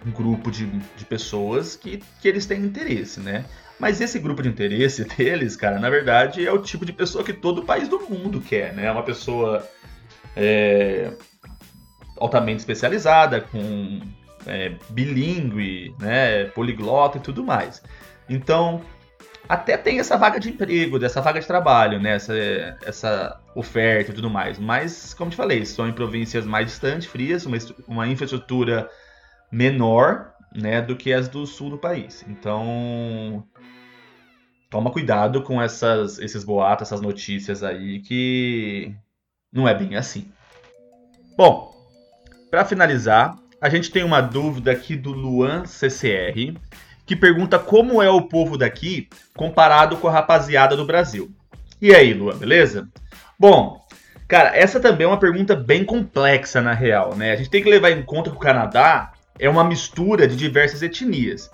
um grupo de, de pessoas que, que eles têm interesse, né? Mas esse grupo de interesse deles, cara, na verdade é o tipo de pessoa que todo país do mundo quer, né? Uma pessoa é, altamente especializada, com é, bilíngue, né? Poliglota e tudo mais. Então, até tem essa vaga de emprego, dessa vaga de trabalho, né? Essa, essa oferta e tudo mais. Mas, como te falei, são em províncias mais distantes, frias, uma, uma infraestrutura menor, né, do que as do sul do país. Então, toma cuidado com essas, esses boatos, essas notícias aí que não é bem assim. Bom, para finalizar, a gente tem uma dúvida aqui do Luan CCR, que pergunta como é o povo daqui comparado com a rapaziada do Brasil. E aí, Luan, beleza? Bom, cara, essa também é uma pergunta bem complexa na real, né? A gente tem que levar em conta que o Canadá é uma mistura de diversas etnias.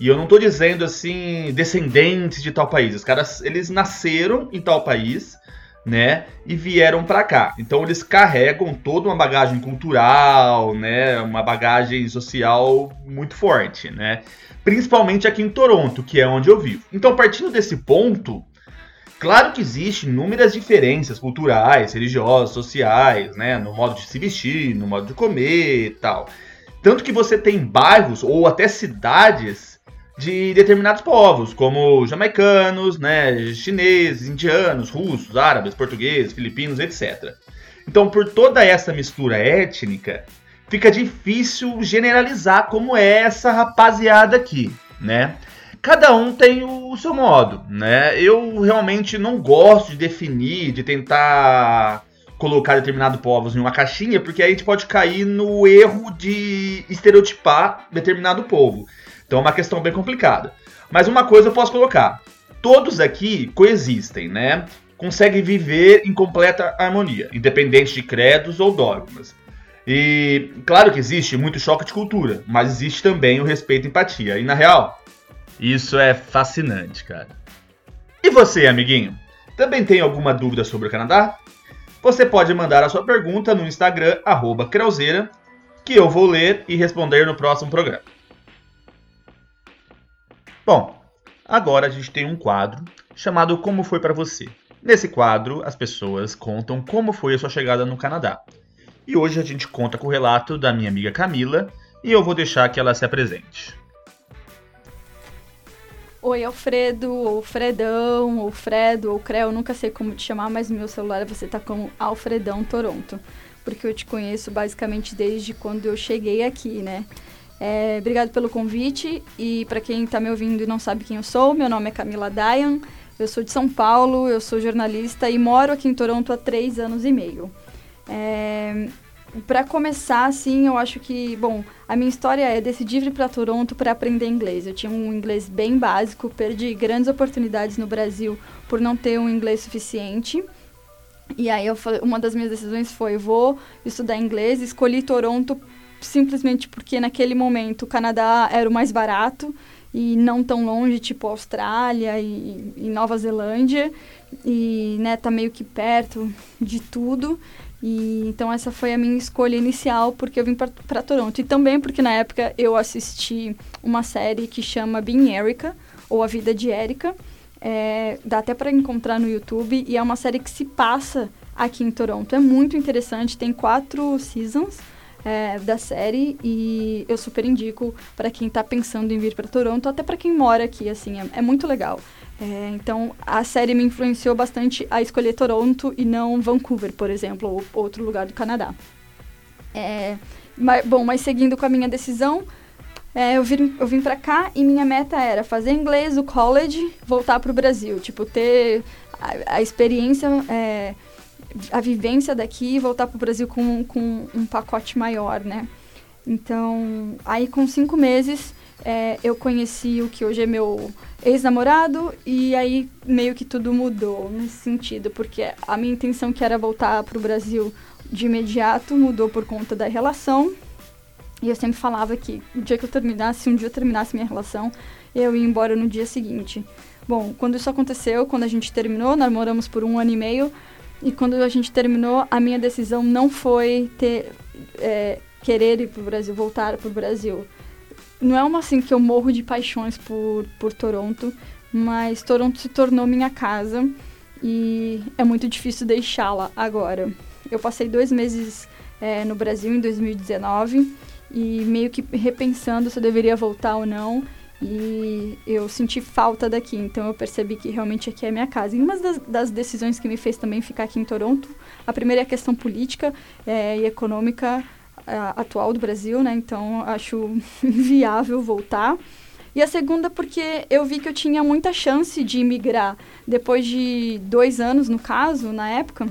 E eu não estou dizendo assim, descendentes de tal país. Os caras, eles nasceram em tal país, né? E vieram para cá. Então eles carregam toda uma bagagem cultural, né? Uma bagagem social muito forte, né? Principalmente aqui em Toronto, que é onde eu vivo. Então, partindo desse ponto, claro que existem inúmeras diferenças culturais, religiosas, sociais, né? No modo de se vestir, no modo de comer e tal. Tanto que você tem bairros ou até cidades de determinados povos, como jamaicanos, né, chineses, indianos, russos, árabes, portugueses, filipinos, etc. Então, por toda essa mistura étnica, fica difícil generalizar como é essa rapaziada aqui, né? Cada um tem o seu modo, né? Eu realmente não gosto de definir, de tentar colocar determinados povos em uma caixinha, porque aí a gente pode cair no erro de estereotipar determinado povo. Então é uma questão bem complicada. Mas uma coisa eu posso colocar: todos aqui coexistem, né? Conseguem viver em completa harmonia, independente de credos ou dogmas. E claro que existe muito choque de cultura, mas existe também o respeito e empatia. E na real, isso é fascinante, cara. E você, amiguinho? Também tem alguma dúvida sobre o Canadá? Você pode mandar a sua pergunta no Instagram, arroba que eu vou ler e responder no próximo programa. Bom, agora a gente tem um quadro chamado Como Foi para Você. Nesse quadro, as pessoas contam como foi a sua chegada no Canadá. E hoje a gente conta com o relato da minha amiga Camila e eu vou deixar que ela se apresente. Oi, Alfredo, ou Fredão, ou Fredo, ou Creu, nunca sei como te chamar, mas no meu celular você tá como Alfredão Toronto, porque eu te conheço basicamente desde quando eu cheguei aqui, né? É, obrigado pelo convite e para quem está me ouvindo e não sabe quem eu sou, meu nome é Camila Dayan, eu sou de São Paulo, eu sou jornalista e moro aqui em Toronto há três anos e meio. É, para começar, assim, eu acho que, bom, a minha história é decidir vir para Toronto para aprender inglês. Eu tinha um inglês bem básico, perdi grandes oportunidades no Brasil por não ter um inglês suficiente. E aí eu uma das minhas decisões foi vou estudar inglês, escolhi Toronto simplesmente porque naquele momento o Canadá era o mais barato e não tão longe, tipo Austrália e, e Nova Zelândia, e né, tá meio que perto de tudo. E então essa foi a minha escolha inicial porque eu vim para Toronto e também porque na época eu assisti uma série que chama Being Erica ou A Vida de Erika. É, dá até para encontrar no YouTube e é uma série que se passa aqui em Toronto. É muito interessante, tem quatro seasons. É, da série e eu super indico para quem está pensando em vir para Toronto, até para quem mora aqui, assim, é, é muito legal. É, então, a série me influenciou bastante a escolher Toronto e não Vancouver, por exemplo, ou outro lugar do Canadá. É, mas, bom, mas seguindo com a minha decisão, é, eu vim, eu vim pra cá e minha meta era fazer inglês, o college, voltar pro Brasil. Tipo, ter a, a experiência, é, a vivência daqui e voltar pro Brasil com, com um pacote maior, né? Então, aí com cinco meses, é, eu conheci o que hoje é meu ex-namorado e aí meio que tudo mudou nesse sentido, porque a minha intenção que era voltar pro Brasil de imediato mudou por conta da relação e eu sempre falava que o dia que eu terminasse, um dia eu terminasse minha relação, eu ia embora no dia seguinte. Bom, quando isso aconteceu, quando a gente terminou, nós moramos por um ano e meio, e quando a gente terminou, a minha decisão não foi ter, é, querer ir para o Brasil, voltar para o Brasil. Não é uma assim que eu morro de paixões por, por Toronto, mas Toronto se tornou minha casa e é muito difícil deixá-la agora. Eu passei dois meses é, no Brasil em 2019 e meio que repensando se eu deveria voltar ou não. E eu senti falta daqui, então eu percebi que realmente aqui é minha casa. E uma das, das decisões que me fez também ficar aqui em Toronto, a primeira é a questão política é, e econômica atual do Brasil, né? Então acho inviável voltar. E a segunda porque eu vi que eu tinha muita chance de imigrar depois de dois anos, no caso, na época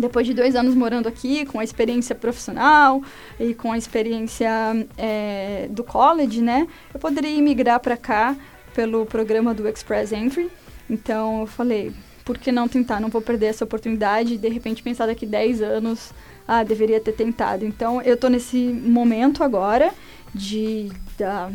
depois de dois anos morando aqui, com a experiência profissional e com a experiência é, do college, né, eu poderia imigrar para cá pelo programa do Express Entry. Então eu falei, por que não tentar? Não vou perder essa oportunidade de repente pensar daqui 10 anos, ah, deveria ter tentado. Então eu estou nesse momento agora de, da,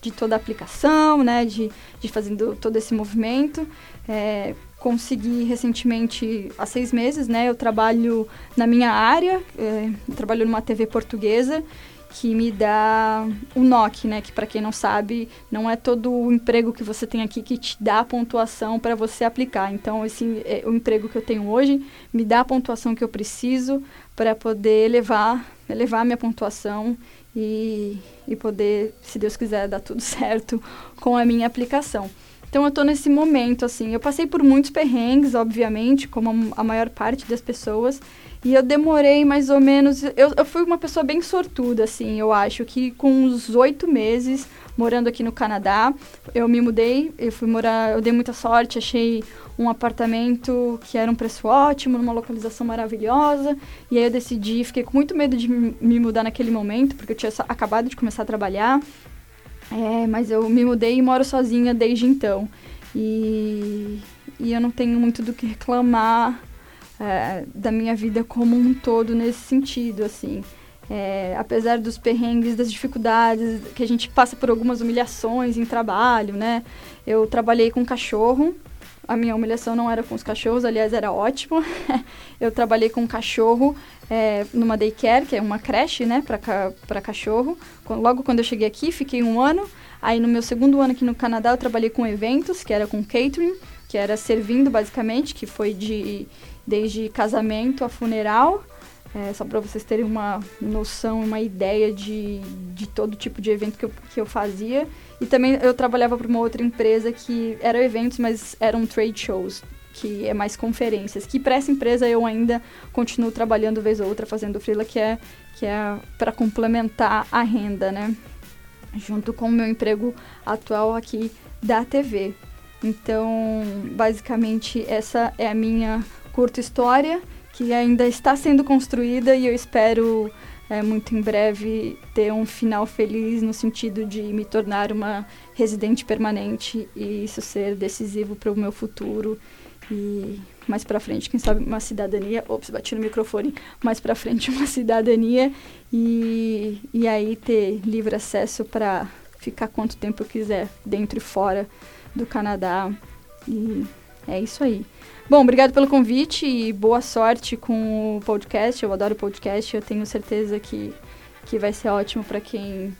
de toda a aplicação, né, de, de fazendo todo esse movimento. É, consegui recentemente, há seis meses, né? Eu trabalho na minha área, é, trabalho numa TV portuguesa que me dá o NOC, né? Que para quem não sabe, não é todo o emprego que você tem aqui que te dá a pontuação para você aplicar. Então, esse é, o emprego que eu tenho hoje me dá a pontuação que eu preciso para poder levar, levar a minha pontuação e, e poder, se Deus quiser, dar tudo certo com a minha aplicação. Então eu tô nesse momento, assim. Eu passei por muitos perrengues, obviamente, como a maior parte das pessoas. E eu demorei mais ou menos. Eu, eu fui uma pessoa bem sortuda, assim, eu acho, que com uns oito meses morando aqui no Canadá, eu me mudei, eu fui morar, eu dei muita sorte, achei um apartamento que era um preço ótimo, numa localização maravilhosa. E aí eu decidi, fiquei com muito medo de me mudar naquele momento, porque eu tinha acabado de começar a trabalhar. É, mas eu me mudei e moro sozinha desde então. E, e eu não tenho muito do que reclamar é, da minha vida como um todo nesse sentido, assim. É, apesar dos perrengues, das dificuldades, que a gente passa por algumas humilhações em trabalho, né? Eu trabalhei com cachorro, a minha humilhação não era com os cachorros, aliás, era ótimo. eu trabalhei com um cachorro é, numa daycare, que é uma creche, né, para cachorro. Logo quando eu cheguei aqui, fiquei um ano. Aí no meu segundo ano aqui no Canadá, eu trabalhei com eventos, que era com catering, que era servindo basicamente, que foi de desde casamento a funeral. É, só para vocês terem uma noção, uma ideia de, de todo tipo de evento que eu, que eu fazia. E também eu trabalhava para uma outra empresa que eram eventos, mas eram trade shows, que é mais conferências. Que para essa empresa eu ainda continuo trabalhando vez ou outra fazendo freela, que é que é para complementar a renda, né? Junto com o meu emprego atual aqui da TV. Então, basicamente essa é a minha curta história que ainda está sendo construída e eu espero é, muito em breve ter um final feliz no sentido de me tornar uma residente permanente e isso ser decisivo para o meu futuro. E mais para frente, quem sabe uma cidadania, ops, bati no microfone, mais para frente uma cidadania. E, e aí ter livre acesso para ficar quanto tempo eu quiser dentro e fora do Canadá. E é isso aí. Bom, obrigado pelo convite e boa sorte com o podcast. Eu adoro podcast, eu tenho certeza que, que vai ser ótimo para quem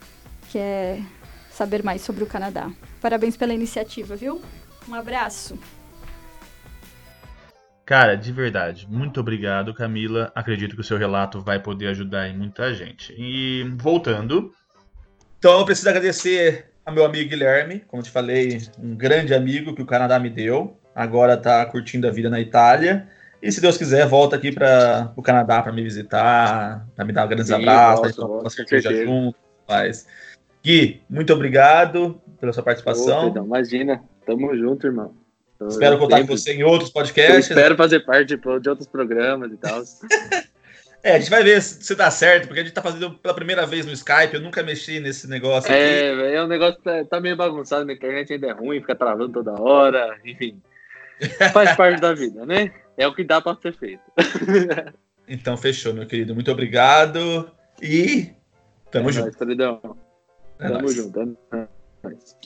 quer saber mais sobre o Canadá. Parabéns pela iniciativa, viu? Um abraço. Cara, de verdade, muito obrigado, Camila. Acredito que o seu relato vai poder ajudar em muita gente. E voltando. Então eu preciso agradecer ao meu amigo Guilherme, como te falei, um grande amigo que o Canadá me deu. Agora tá curtindo a vida na Itália. E se Deus quiser, volta aqui para o Canadá para me visitar, para me dar grandes Sim, abraços, para uma cerveja junto. Mas... Gui, muito obrigado pela sua participação. Imagina, tamo junto, irmão. Espero contar com você em outros Eu podcasts. espero fazer parte de outros programas e tal. É, a gente vai ver se, se dá certo, porque a gente tá fazendo pela primeira vez no Skype, eu nunca mexi nesse negócio aqui. É, velho, é um negócio que tá, tá meio bagunçado, minha internet ainda é ruim, fica travando toda hora, enfim. Faz parte da vida, né? É o que dá pra ser feito. Então fechou, meu querido. Muito obrigado e tamo é junto. nóis. É Tamo junto. É nóis.